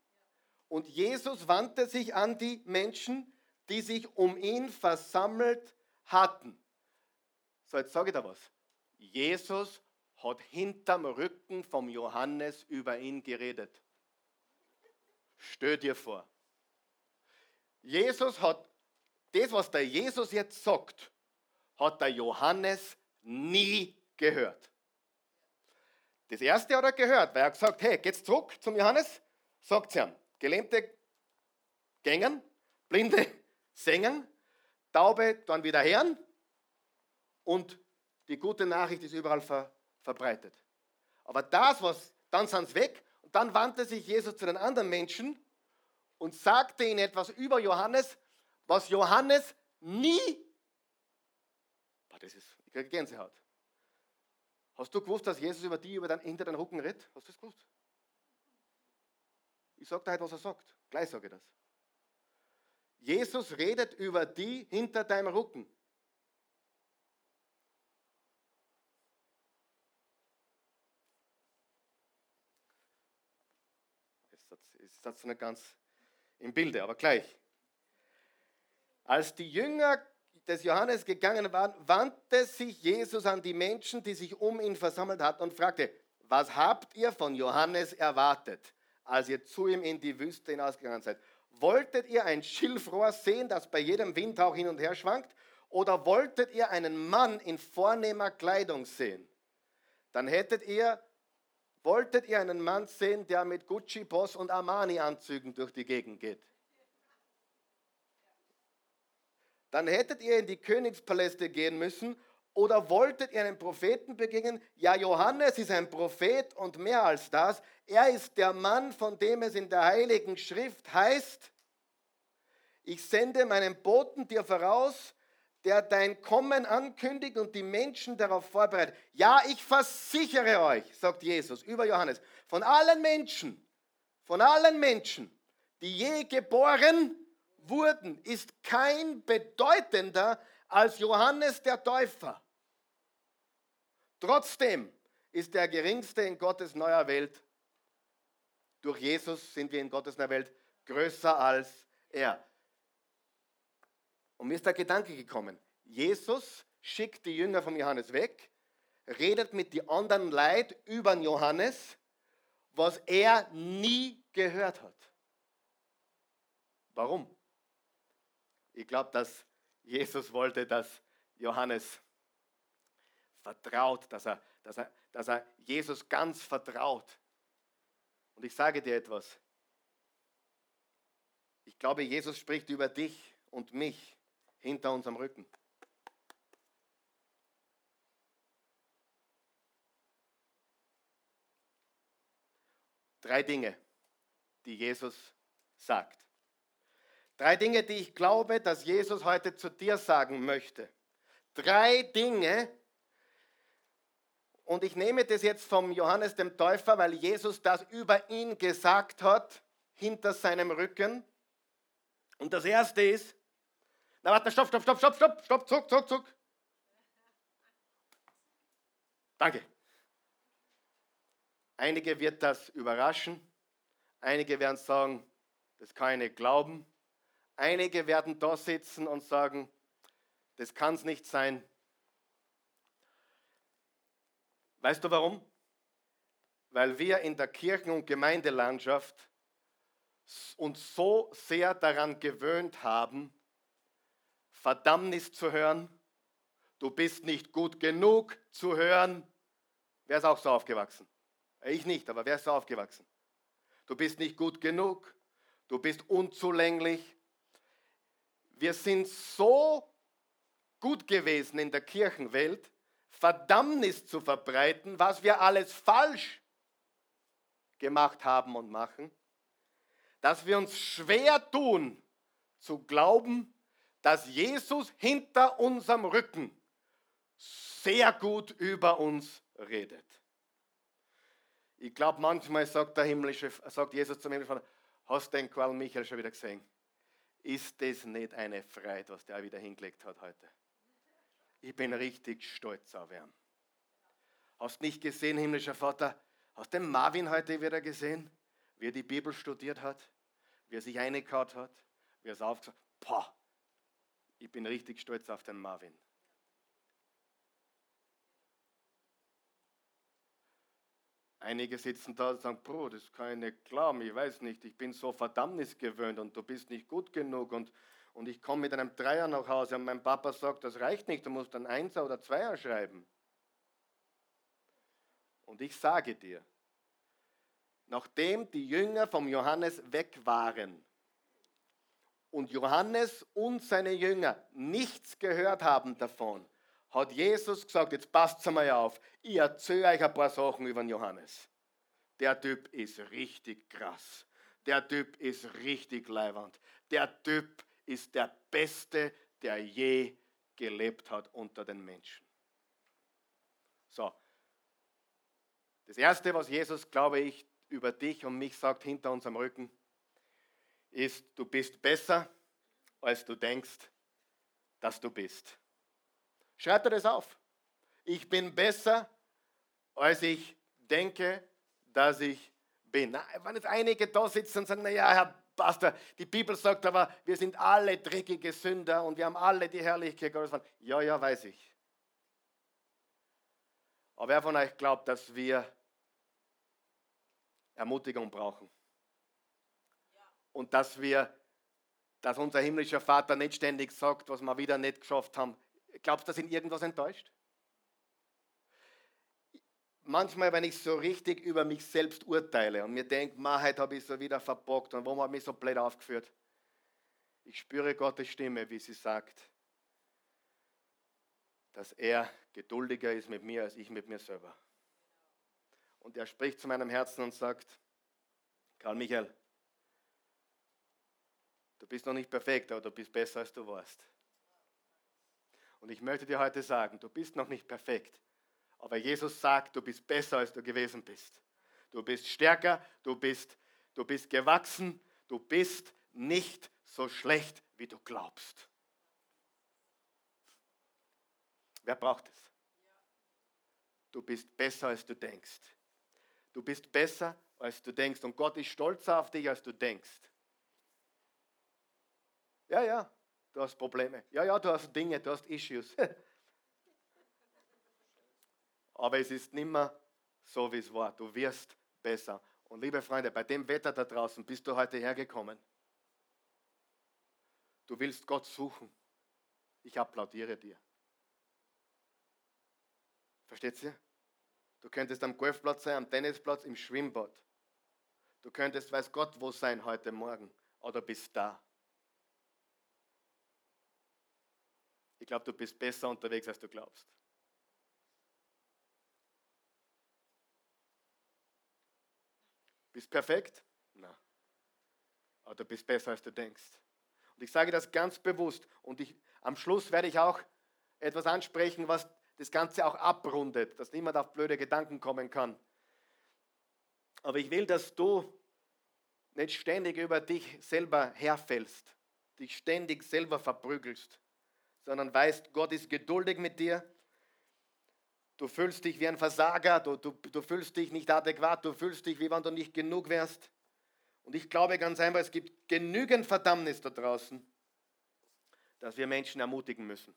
Und Jesus wandte sich an die Menschen, die sich um ihn versammelt hatten. So, jetzt sage ich da was. Jesus hat hinterm Rücken vom Johannes über ihn geredet. Stell dir vor. Jesus hat das, was der Jesus jetzt sagt, hat der Johannes nie gehört. Das erste hat er gehört, weil er gesagt hey, geht's zurück zum Johannes, sagt ihm, Gelähmte gängen, Blinde [LAUGHS] singen, Taube dann wieder hören und die gute Nachricht ist überall ver, verbreitet. Aber das, was, dann sind sie weg und dann wandte sich Jesus zu den anderen Menschen und sagte ihnen etwas über Johannes, was Johannes nie, das ist, ich kriege Gänsehaut, Hast du gewusst, dass Jesus über die über dein, hinter deinen Rücken redet? Hast du das gewusst? Ich sage dir heute, was er sagt. Gleich sage ich das. Jesus redet über die hinter deinem Rücken. Ist das nicht ganz im Bilde, aber gleich. Als die Jünger des Johannes gegangen waren, wandte sich Jesus an die Menschen, die sich um ihn versammelt hatten und fragte, was habt ihr von Johannes erwartet, als ihr zu ihm in die Wüste hinausgegangen seid? Wolltet ihr ein Schilfrohr sehen, das bei jedem Windhauch hin und her schwankt? Oder wolltet ihr einen Mann in vornehmer Kleidung sehen? Dann hättet ihr, wolltet ihr einen Mann sehen, der mit Gucci, Boss und Armani-Anzügen durch die Gegend geht? Dann hättet ihr in die Königspaläste gehen müssen oder wolltet ihr einen Propheten begegnen? Ja, Johannes ist ein Prophet und mehr als das. Er ist der Mann, von dem es in der Heiligen Schrift heißt, ich sende meinen Boten dir voraus, der dein Kommen ankündigt und die Menschen darauf vorbereitet. Ja, ich versichere euch, sagt Jesus über Johannes, von allen Menschen, von allen Menschen, die je geboren wurden, ist kein bedeutender als Johannes der Täufer. Trotzdem ist der geringste in Gottes neuer Welt. Durch Jesus sind wir in Gottes neuer Welt größer als er. Und mir ist der Gedanke gekommen, Jesus schickt die Jünger von Johannes weg, redet mit den anderen Leid über Johannes, was er nie gehört hat. Warum? Ich glaube, dass Jesus wollte, dass Johannes vertraut, dass er, dass, er, dass er Jesus ganz vertraut. Und ich sage dir etwas. Ich glaube, Jesus spricht über dich und mich hinter unserem Rücken. Drei Dinge, die Jesus sagt. Drei Dinge, die ich glaube, dass Jesus heute zu dir sagen möchte. Drei Dinge, und ich nehme das jetzt vom Johannes dem Täufer, weil Jesus das über ihn gesagt hat, hinter seinem Rücken. Und das erste ist, na warte, stopp, stopp, stopp, stopp, stopp, stopp, zuck, zuck, zuck. Danke. Einige wird das überraschen, einige werden sagen, das kann ich nicht glauben. Einige werden da sitzen und sagen, das kann es nicht sein. Weißt du warum? Weil wir in der Kirchen- und Gemeindelandschaft uns so sehr daran gewöhnt haben, Verdammnis zu hören, du bist nicht gut genug zu hören. Wer ist auch so aufgewachsen? Ich nicht, aber wer ist so aufgewachsen? Du bist nicht gut genug, du bist unzulänglich, wir sind so gut gewesen in der Kirchenwelt, Verdammnis zu verbreiten, was wir alles falsch gemacht haben und machen, dass wir uns schwer tun zu glauben, dass Jesus hinter unserem Rücken sehr gut über uns redet. Ich glaube, manchmal sagt der himmlische, sagt Jesus zum himmlischen Vater, hast du den Karl Michael schon wieder gesehen? Ist das nicht eine Freude, was der wieder hingelegt hat heute? Ich bin richtig stolz auf ihn. Hast nicht gesehen, himmlischer Vater? Hast den Marvin heute wieder gesehen? Wie er die Bibel studiert hat? Wie er sich eingekaut hat? Wie er es aufgesagt hat? Pah! Ich bin richtig stolz auf den Marvin. Einige sitzen da und sagen, Bro, das kann ich nicht glauben, ich weiß nicht, ich bin so Verdammnis gewöhnt und du bist nicht gut genug und, und ich komme mit einem Dreier nach Hause und mein Papa sagt, das reicht nicht, du musst ein Einser oder Zweier schreiben. Und ich sage dir, nachdem die Jünger vom Johannes weg waren und Johannes und seine Jünger nichts gehört haben davon, hat Jesus gesagt, jetzt passt mal auf, ich erzähle euch ein paar Sachen über den Johannes. Der Typ ist richtig krass. Der Typ ist richtig leiwand. Der Typ ist der Beste, der je gelebt hat unter den Menschen. So. Das Erste, was Jesus, glaube ich, über dich und mich sagt hinter unserem Rücken, ist, du bist besser, als du denkst, dass du bist. Schreibt dir das auf. Ich bin besser, als ich denke, dass ich bin. Wenn jetzt einige da sitzen und sagen, naja, Herr Pastor, die Bibel sagt aber, wir sind alle dreckige Sünder und wir haben alle die Herrlichkeit Gottes. Ja, ja, weiß ich. Aber wer von euch glaubt, dass wir Ermutigung brauchen? Und dass wir, dass unser himmlischer Vater nicht ständig sagt, was wir wieder nicht geschafft haben, Glaubst du, dass ihn irgendwas enttäuscht? Manchmal, wenn ich so richtig über mich selbst urteile und mir denke, heute habe ich so wieder verbockt und warum habe ich mich so blöd aufgeführt? Ich spüre Gottes Stimme, wie sie sagt, dass er geduldiger ist mit mir als ich mit mir selber. Und er spricht zu meinem Herzen und sagt, Karl Michael, du bist noch nicht perfekt, aber du bist besser als du warst. Und ich möchte dir heute sagen, du bist noch nicht perfekt. Aber Jesus sagt, du bist besser, als du gewesen bist. Du bist stärker, du bist, du bist gewachsen, du bist nicht so schlecht, wie du glaubst. Wer braucht es? Du bist besser, als du denkst. Du bist besser, als du denkst. Und Gott ist stolzer auf dich, als du denkst. Ja, ja, du hast Probleme. Ja, ja, du hast Dinge, du hast Issues. [LAUGHS] Aber es ist nimmer so, wie es war. Du wirst besser. Und liebe Freunde, bei dem Wetter da draußen bist du heute hergekommen. Du willst Gott suchen. Ich applaudiere dir. Versteht ihr? Du könntest am Golfplatz sein, am Tennisplatz, im Schwimmbad. Du könntest, weiß Gott, wo sein heute Morgen. Oder bist da. Ich glaube, du bist besser unterwegs, als du glaubst. Bist perfekt? Na. Aber du bist besser, als du denkst. Und ich sage das ganz bewusst. Und ich, am Schluss werde ich auch etwas ansprechen, was das Ganze auch abrundet, dass niemand auf blöde Gedanken kommen kann. Aber ich will, dass du nicht ständig über dich selber herfällst, dich ständig selber verprügelst, sondern weißt, Gott ist geduldig mit dir. Du fühlst dich wie ein Versager, du, du, du fühlst dich nicht adäquat, du fühlst dich, wie wenn du nicht genug wärst. Und ich glaube ganz einfach, es gibt genügend Verdammnis da draußen, dass wir Menschen ermutigen müssen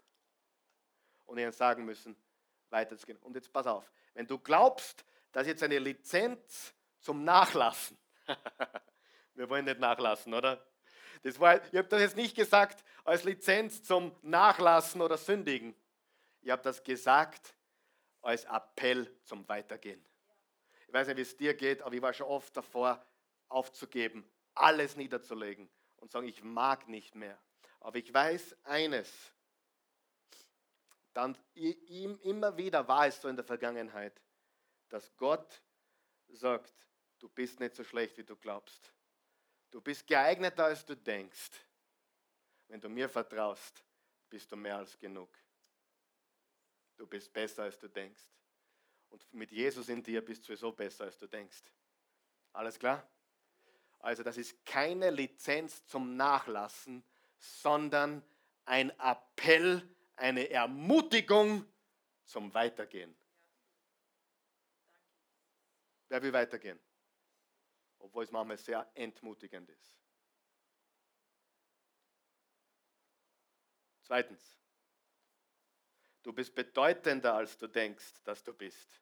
und ihnen sagen müssen, weiterzugehen. Und jetzt pass auf, wenn du glaubst, dass jetzt eine Lizenz zum Nachlassen, [LAUGHS] wir wollen nicht nachlassen, oder? Das war, ich habe das jetzt nicht gesagt als Lizenz zum Nachlassen oder Sündigen. Ich habe das gesagt als Appell zum Weitergehen. Ich weiß nicht, wie es dir geht, aber ich war schon oft davor, aufzugeben, alles niederzulegen und sagen, ich mag nicht mehr. Aber ich weiß eines, dann immer wieder war es so in der Vergangenheit, dass Gott sagt, du bist nicht so schlecht, wie du glaubst. Du bist geeigneter, als du denkst. Wenn du mir vertraust, bist du mehr als genug. Du bist besser, als du denkst. Und mit Jesus in dir bist du sowieso besser, als du denkst. Alles klar? Also das ist keine Lizenz zum Nachlassen, sondern ein Appell eine Ermutigung zum Weitergehen. Wer will weitergehen? Obwohl es manchmal sehr entmutigend ist. Zweitens, du bist bedeutender, als du denkst, dass du bist.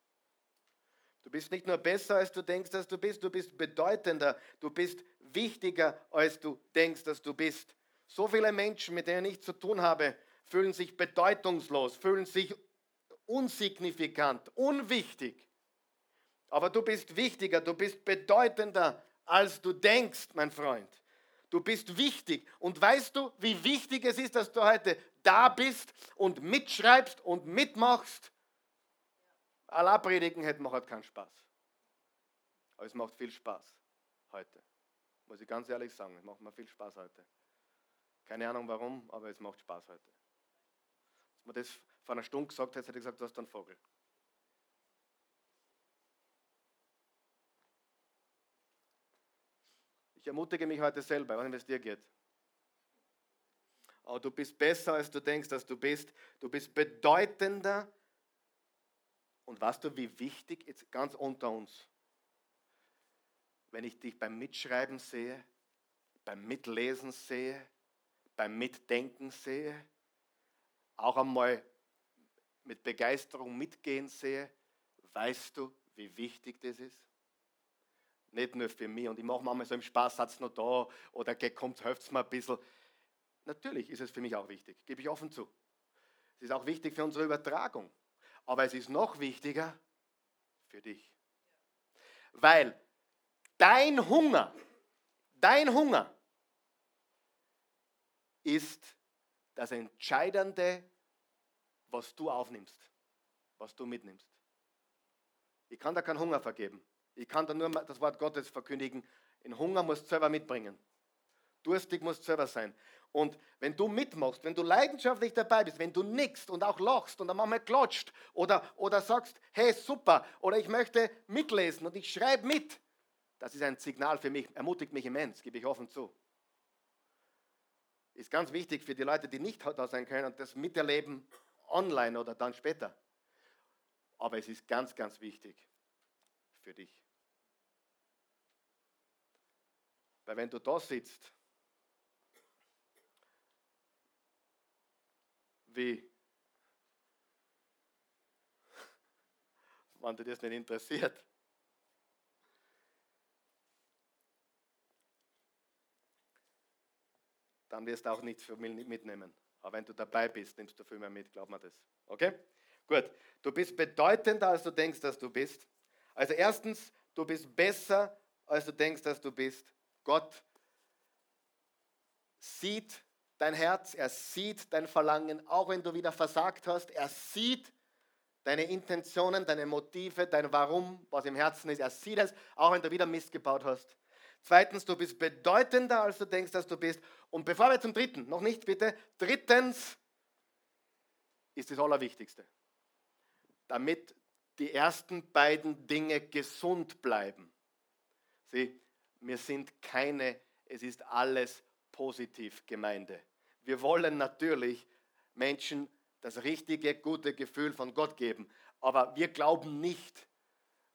Du bist nicht nur besser, als du denkst, dass du bist, du bist bedeutender, du bist wichtiger, als du denkst, dass du bist. So viele Menschen, mit denen ich zu tun habe, fühlen sich bedeutungslos, fühlen sich unsignifikant, unwichtig. Aber du bist wichtiger, du bist bedeutender, als du denkst, mein Freund. Du bist wichtig. Und weißt du, wie wichtig es ist, dass du heute da bist und mitschreibst und mitmachst? Allah predigen hätte macht halt keinen Spaß. Aber es macht viel Spaß heute. Muss ich ganz ehrlich sagen, es macht mir viel Spaß heute. Keine Ahnung warum, aber es macht Spaß heute man das vor einer Stunde gesagt hätte, hätte ich gesagt, du hast einen Vogel. Ich ermutige mich heute selber, wie es dir geht. Aber du bist besser, als du denkst, dass du bist. Du bist bedeutender. Und weißt du, wie wichtig, jetzt ganz unter uns, wenn ich dich beim Mitschreiben sehe, beim Mitlesen sehe, beim Mitdenken sehe, auch einmal mit Begeisterung mitgehen sehe, weißt du, wie wichtig das ist? Nicht nur für mich. Und ich mache manchmal so im Spaßsatz noch da oder kommt, hilft es mir ein bisschen. Natürlich ist es für mich auch wichtig, gebe ich offen zu. Es ist auch wichtig für unsere Übertragung. Aber es ist noch wichtiger für dich. Weil dein Hunger, dein Hunger ist das Entscheidende, was du aufnimmst, was du mitnimmst. Ich kann da keinen Hunger vergeben. Ich kann da nur das Wort Gottes verkündigen. In Hunger musst du selber mitbringen. Durstig musst du selber sein. Und wenn du mitmachst, wenn du leidenschaftlich dabei bist, wenn du nickst und auch lachst und dann manchmal klatscht oder, oder sagst, hey, super, oder ich möchte mitlesen und ich schreibe mit, das ist ein Signal für mich, ermutigt mich immens, gebe ich offen zu. Ist ganz wichtig für die Leute, die nicht da sein können und das miterleben online oder dann später. Aber es ist ganz, ganz wichtig für dich. Weil wenn du da sitzt, wie, [LAUGHS] wenn dir das nicht interessiert, dann wirst du auch nichts für mich mitnehmen. Aber wenn du dabei bist, nimmst du viel mehr mit, glaub mir das. Okay? Gut. Du bist bedeutender, als du denkst, dass du bist. Also erstens, du bist besser, als du denkst, dass du bist. Gott sieht dein Herz, er sieht dein Verlangen, auch wenn du wieder versagt hast. Er sieht deine Intentionen, deine Motive, dein Warum, was im Herzen ist. Er sieht es, auch wenn du wieder Mist gebaut hast. Zweitens, du bist bedeutender, als du denkst, dass du bist. Und bevor wir zum dritten, noch nicht bitte, drittens ist das Allerwichtigste. Damit die ersten beiden Dinge gesund bleiben. Sieh, wir sind keine, es ist alles positiv Gemeinde. Wir wollen natürlich Menschen das richtige, gute Gefühl von Gott geben, aber wir glauben nicht,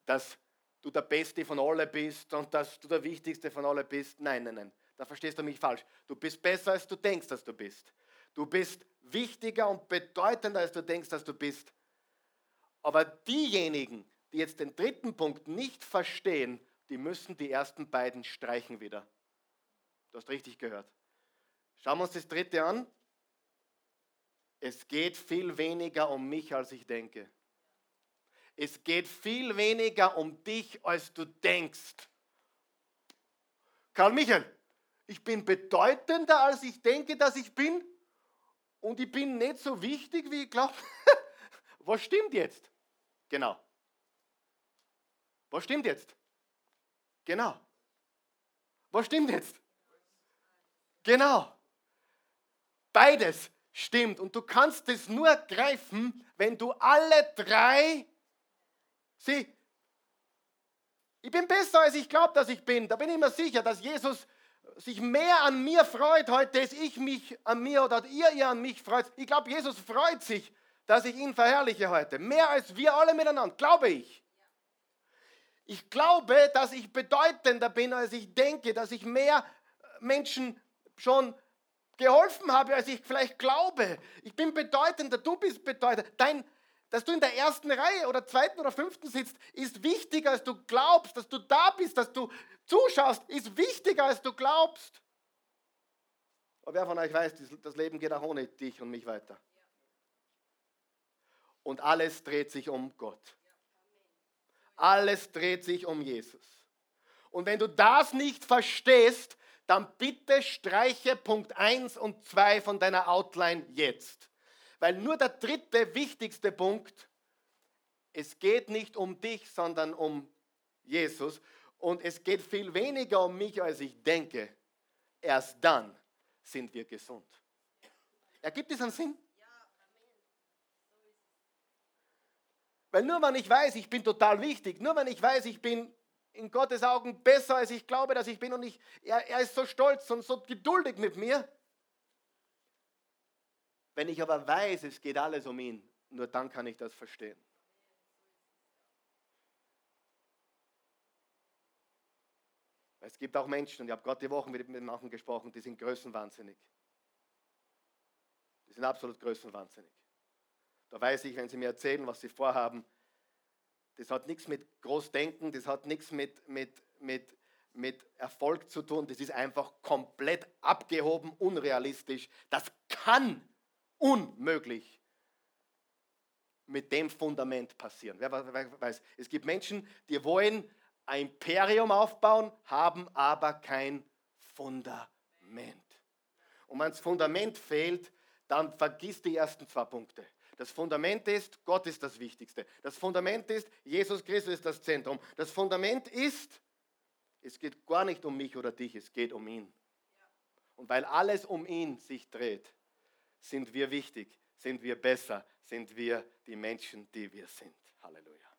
dass du der Beste von allen bist und dass du der Wichtigste von allen bist. Nein, nein, nein, da verstehst du mich falsch. Du bist besser, als du denkst, dass du bist. Du bist wichtiger und bedeutender, als du denkst, dass du bist. Aber diejenigen, die jetzt den dritten Punkt nicht verstehen, die müssen die ersten beiden streichen wieder. Du hast richtig gehört. Schauen wir uns das dritte an. Es geht viel weniger um mich, als ich denke. Es geht viel weniger um dich, als du denkst. Karl Michael, ich bin bedeutender, als ich denke, dass ich bin. Und ich bin nicht so wichtig, wie ich glaube. [LAUGHS] Was stimmt jetzt? Genau. Was stimmt jetzt? Genau. Was stimmt jetzt? Genau. Beides stimmt. Und du kannst es nur greifen, wenn du alle drei, sieh, ich bin besser, als ich glaube, dass ich bin. Da bin ich mir sicher, dass Jesus sich mehr an mir freut heute, als ich mich an mir oder ihr ihr an mich freut. Ich glaube, Jesus freut sich, dass ich ihn verherrliche heute. Mehr als wir alle miteinander, glaube ich. Ich glaube, dass ich bedeutender bin, als ich denke, dass ich mehr Menschen schon geholfen habe, als ich vielleicht glaube. Ich bin bedeutender, du bist bedeutender. Dein, dass du in der ersten Reihe oder zweiten oder fünften sitzt, ist wichtiger, als du glaubst. Dass du da bist, dass du zuschaust, ist wichtiger, als du glaubst. Aber wer von euch weiß, das Leben geht auch ohne dich und mich weiter. Und alles dreht sich um Gott. Alles dreht sich um Jesus. Und wenn du das nicht verstehst, dann bitte streiche Punkt 1 und 2 von deiner Outline jetzt. Weil nur der dritte wichtigste Punkt, es geht nicht um dich, sondern um Jesus. Und es geht viel weniger um mich, als ich denke. Erst dann sind wir gesund. Ergibt es einen Sinn? Weil nur wenn ich weiß, ich bin total wichtig, nur wenn ich weiß, ich bin in Gottes Augen besser, als ich glaube, dass ich bin und ich, er, er ist so stolz und so geduldig mit mir. Wenn ich aber weiß, es geht alles um ihn, nur dann kann ich das verstehen. Es gibt auch Menschen, und ich habe gerade die Woche mit manchen gesprochen, die sind größenwahnsinnig. Die sind absolut größenwahnsinnig. Da weiß ich, wenn sie mir erzählen, was sie vorhaben, das hat nichts mit Großdenken, das hat nichts mit, mit, mit, mit Erfolg zu tun, das ist einfach komplett abgehoben, unrealistisch. Das kann unmöglich mit dem Fundament passieren. Wer weiß, es gibt Menschen, die wollen ein Imperium aufbauen, haben aber kein Fundament. Und wenn das Fundament fehlt, dann vergiss die ersten zwei Punkte. Das Fundament ist, Gott ist das Wichtigste. Das Fundament ist, Jesus Christus ist das Zentrum. Das Fundament ist, es geht gar nicht um mich oder dich, es geht um ihn. Und weil alles um ihn sich dreht, sind wir wichtig, sind wir besser, sind wir die Menschen, die wir sind. Halleluja.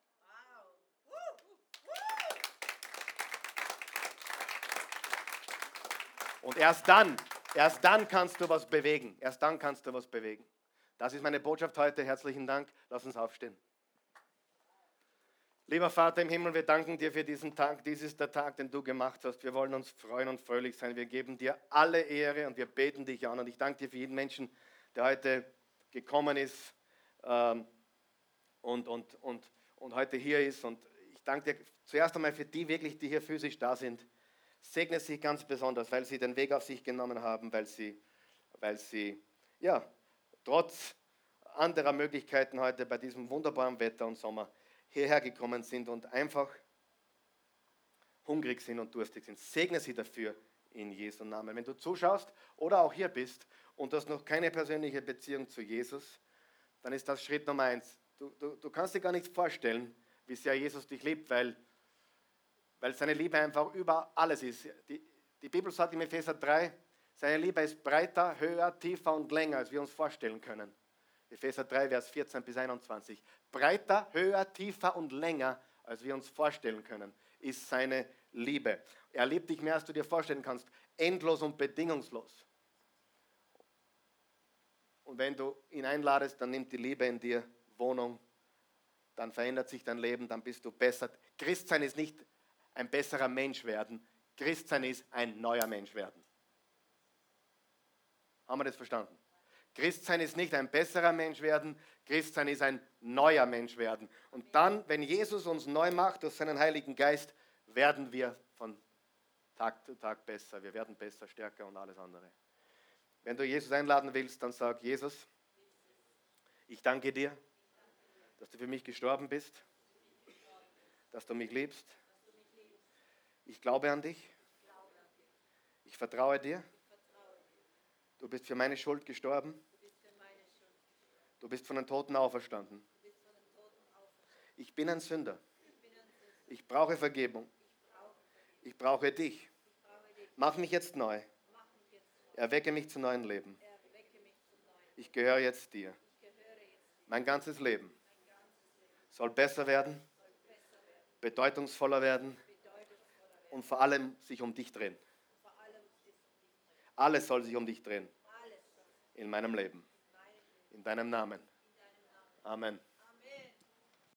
Und erst dann, erst dann kannst du was bewegen. Erst dann kannst du was bewegen. Das ist meine Botschaft heute. Herzlichen Dank. Lass uns aufstehen. Lieber Vater im Himmel, wir danken dir für diesen Tag. Dies ist der Tag, den du gemacht hast. Wir wollen uns freuen und fröhlich sein. Wir geben dir alle Ehre und wir beten dich an. Und ich danke dir für jeden Menschen, der heute gekommen ist ähm, und, und, und, und heute hier ist. Und ich danke dir zuerst einmal für die wirklich, die hier physisch da sind. Segne sie ganz besonders, weil sie den Weg auf sich genommen haben, weil sie, weil sie ja, trotz anderer Möglichkeiten heute bei diesem wunderbaren Wetter und Sommer hierher gekommen sind und einfach hungrig sind und durstig sind. Segne sie dafür in Jesu Namen. Wenn du zuschaust oder auch hier bist und du hast noch keine persönliche Beziehung zu Jesus, dann ist das Schritt Nummer eins. Du, du, du kannst dir gar nicht vorstellen, wie sehr Jesus dich liebt, weil, weil seine Liebe einfach über alles ist. Die, die Bibel sagt im Epheser 3, seine Liebe ist breiter, höher, tiefer und länger, als wir uns vorstellen können. Epheser 3, Vers 14 bis 21. Breiter, höher, tiefer und länger, als wir uns vorstellen können, ist seine Liebe. Er liebt dich mehr, als du dir vorstellen kannst. Endlos und bedingungslos. Und wenn du ihn einladest, dann nimmt die Liebe in dir Wohnung, dann verändert sich dein Leben, dann bist du besser. Christsein ist nicht ein besserer Mensch werden. Christsein ist ein neuer Mensch werden. Haben wir das verstanden? Christsein ist nicht ein besserer Mensch werden, Christsein ist ein neuer Mensch werden. Und dann, wenn Jesus uns neu macht durch seinen Heiligen Geist, werden wir von Tag zu Tag besser. Wir werden besser, stärker und alles andere. Wenn du Jesus einladen willst, dann sag Jesus, ich danke dir, dass du für mich gestorben bist, dass du mich liebst. Ich glaube an dich. Ich vertraue dir. Du bist für meine Schuld gestorben. Du bist von den Toten auferstanden. Ich bin ein Sünder. Ich brauche Vergebung. Ich brauche dich. Mach mich jetzt neu. Erwecke mich zu neuem Leben. Ich gehöre jetzt dir. Mein ganzes Leben soll besser werden, bedeutungsvoller werden und vor allem sich um dich drehen. Alles soll sich um dich drehen. In meinem Leben. In deinem Namen. Amen.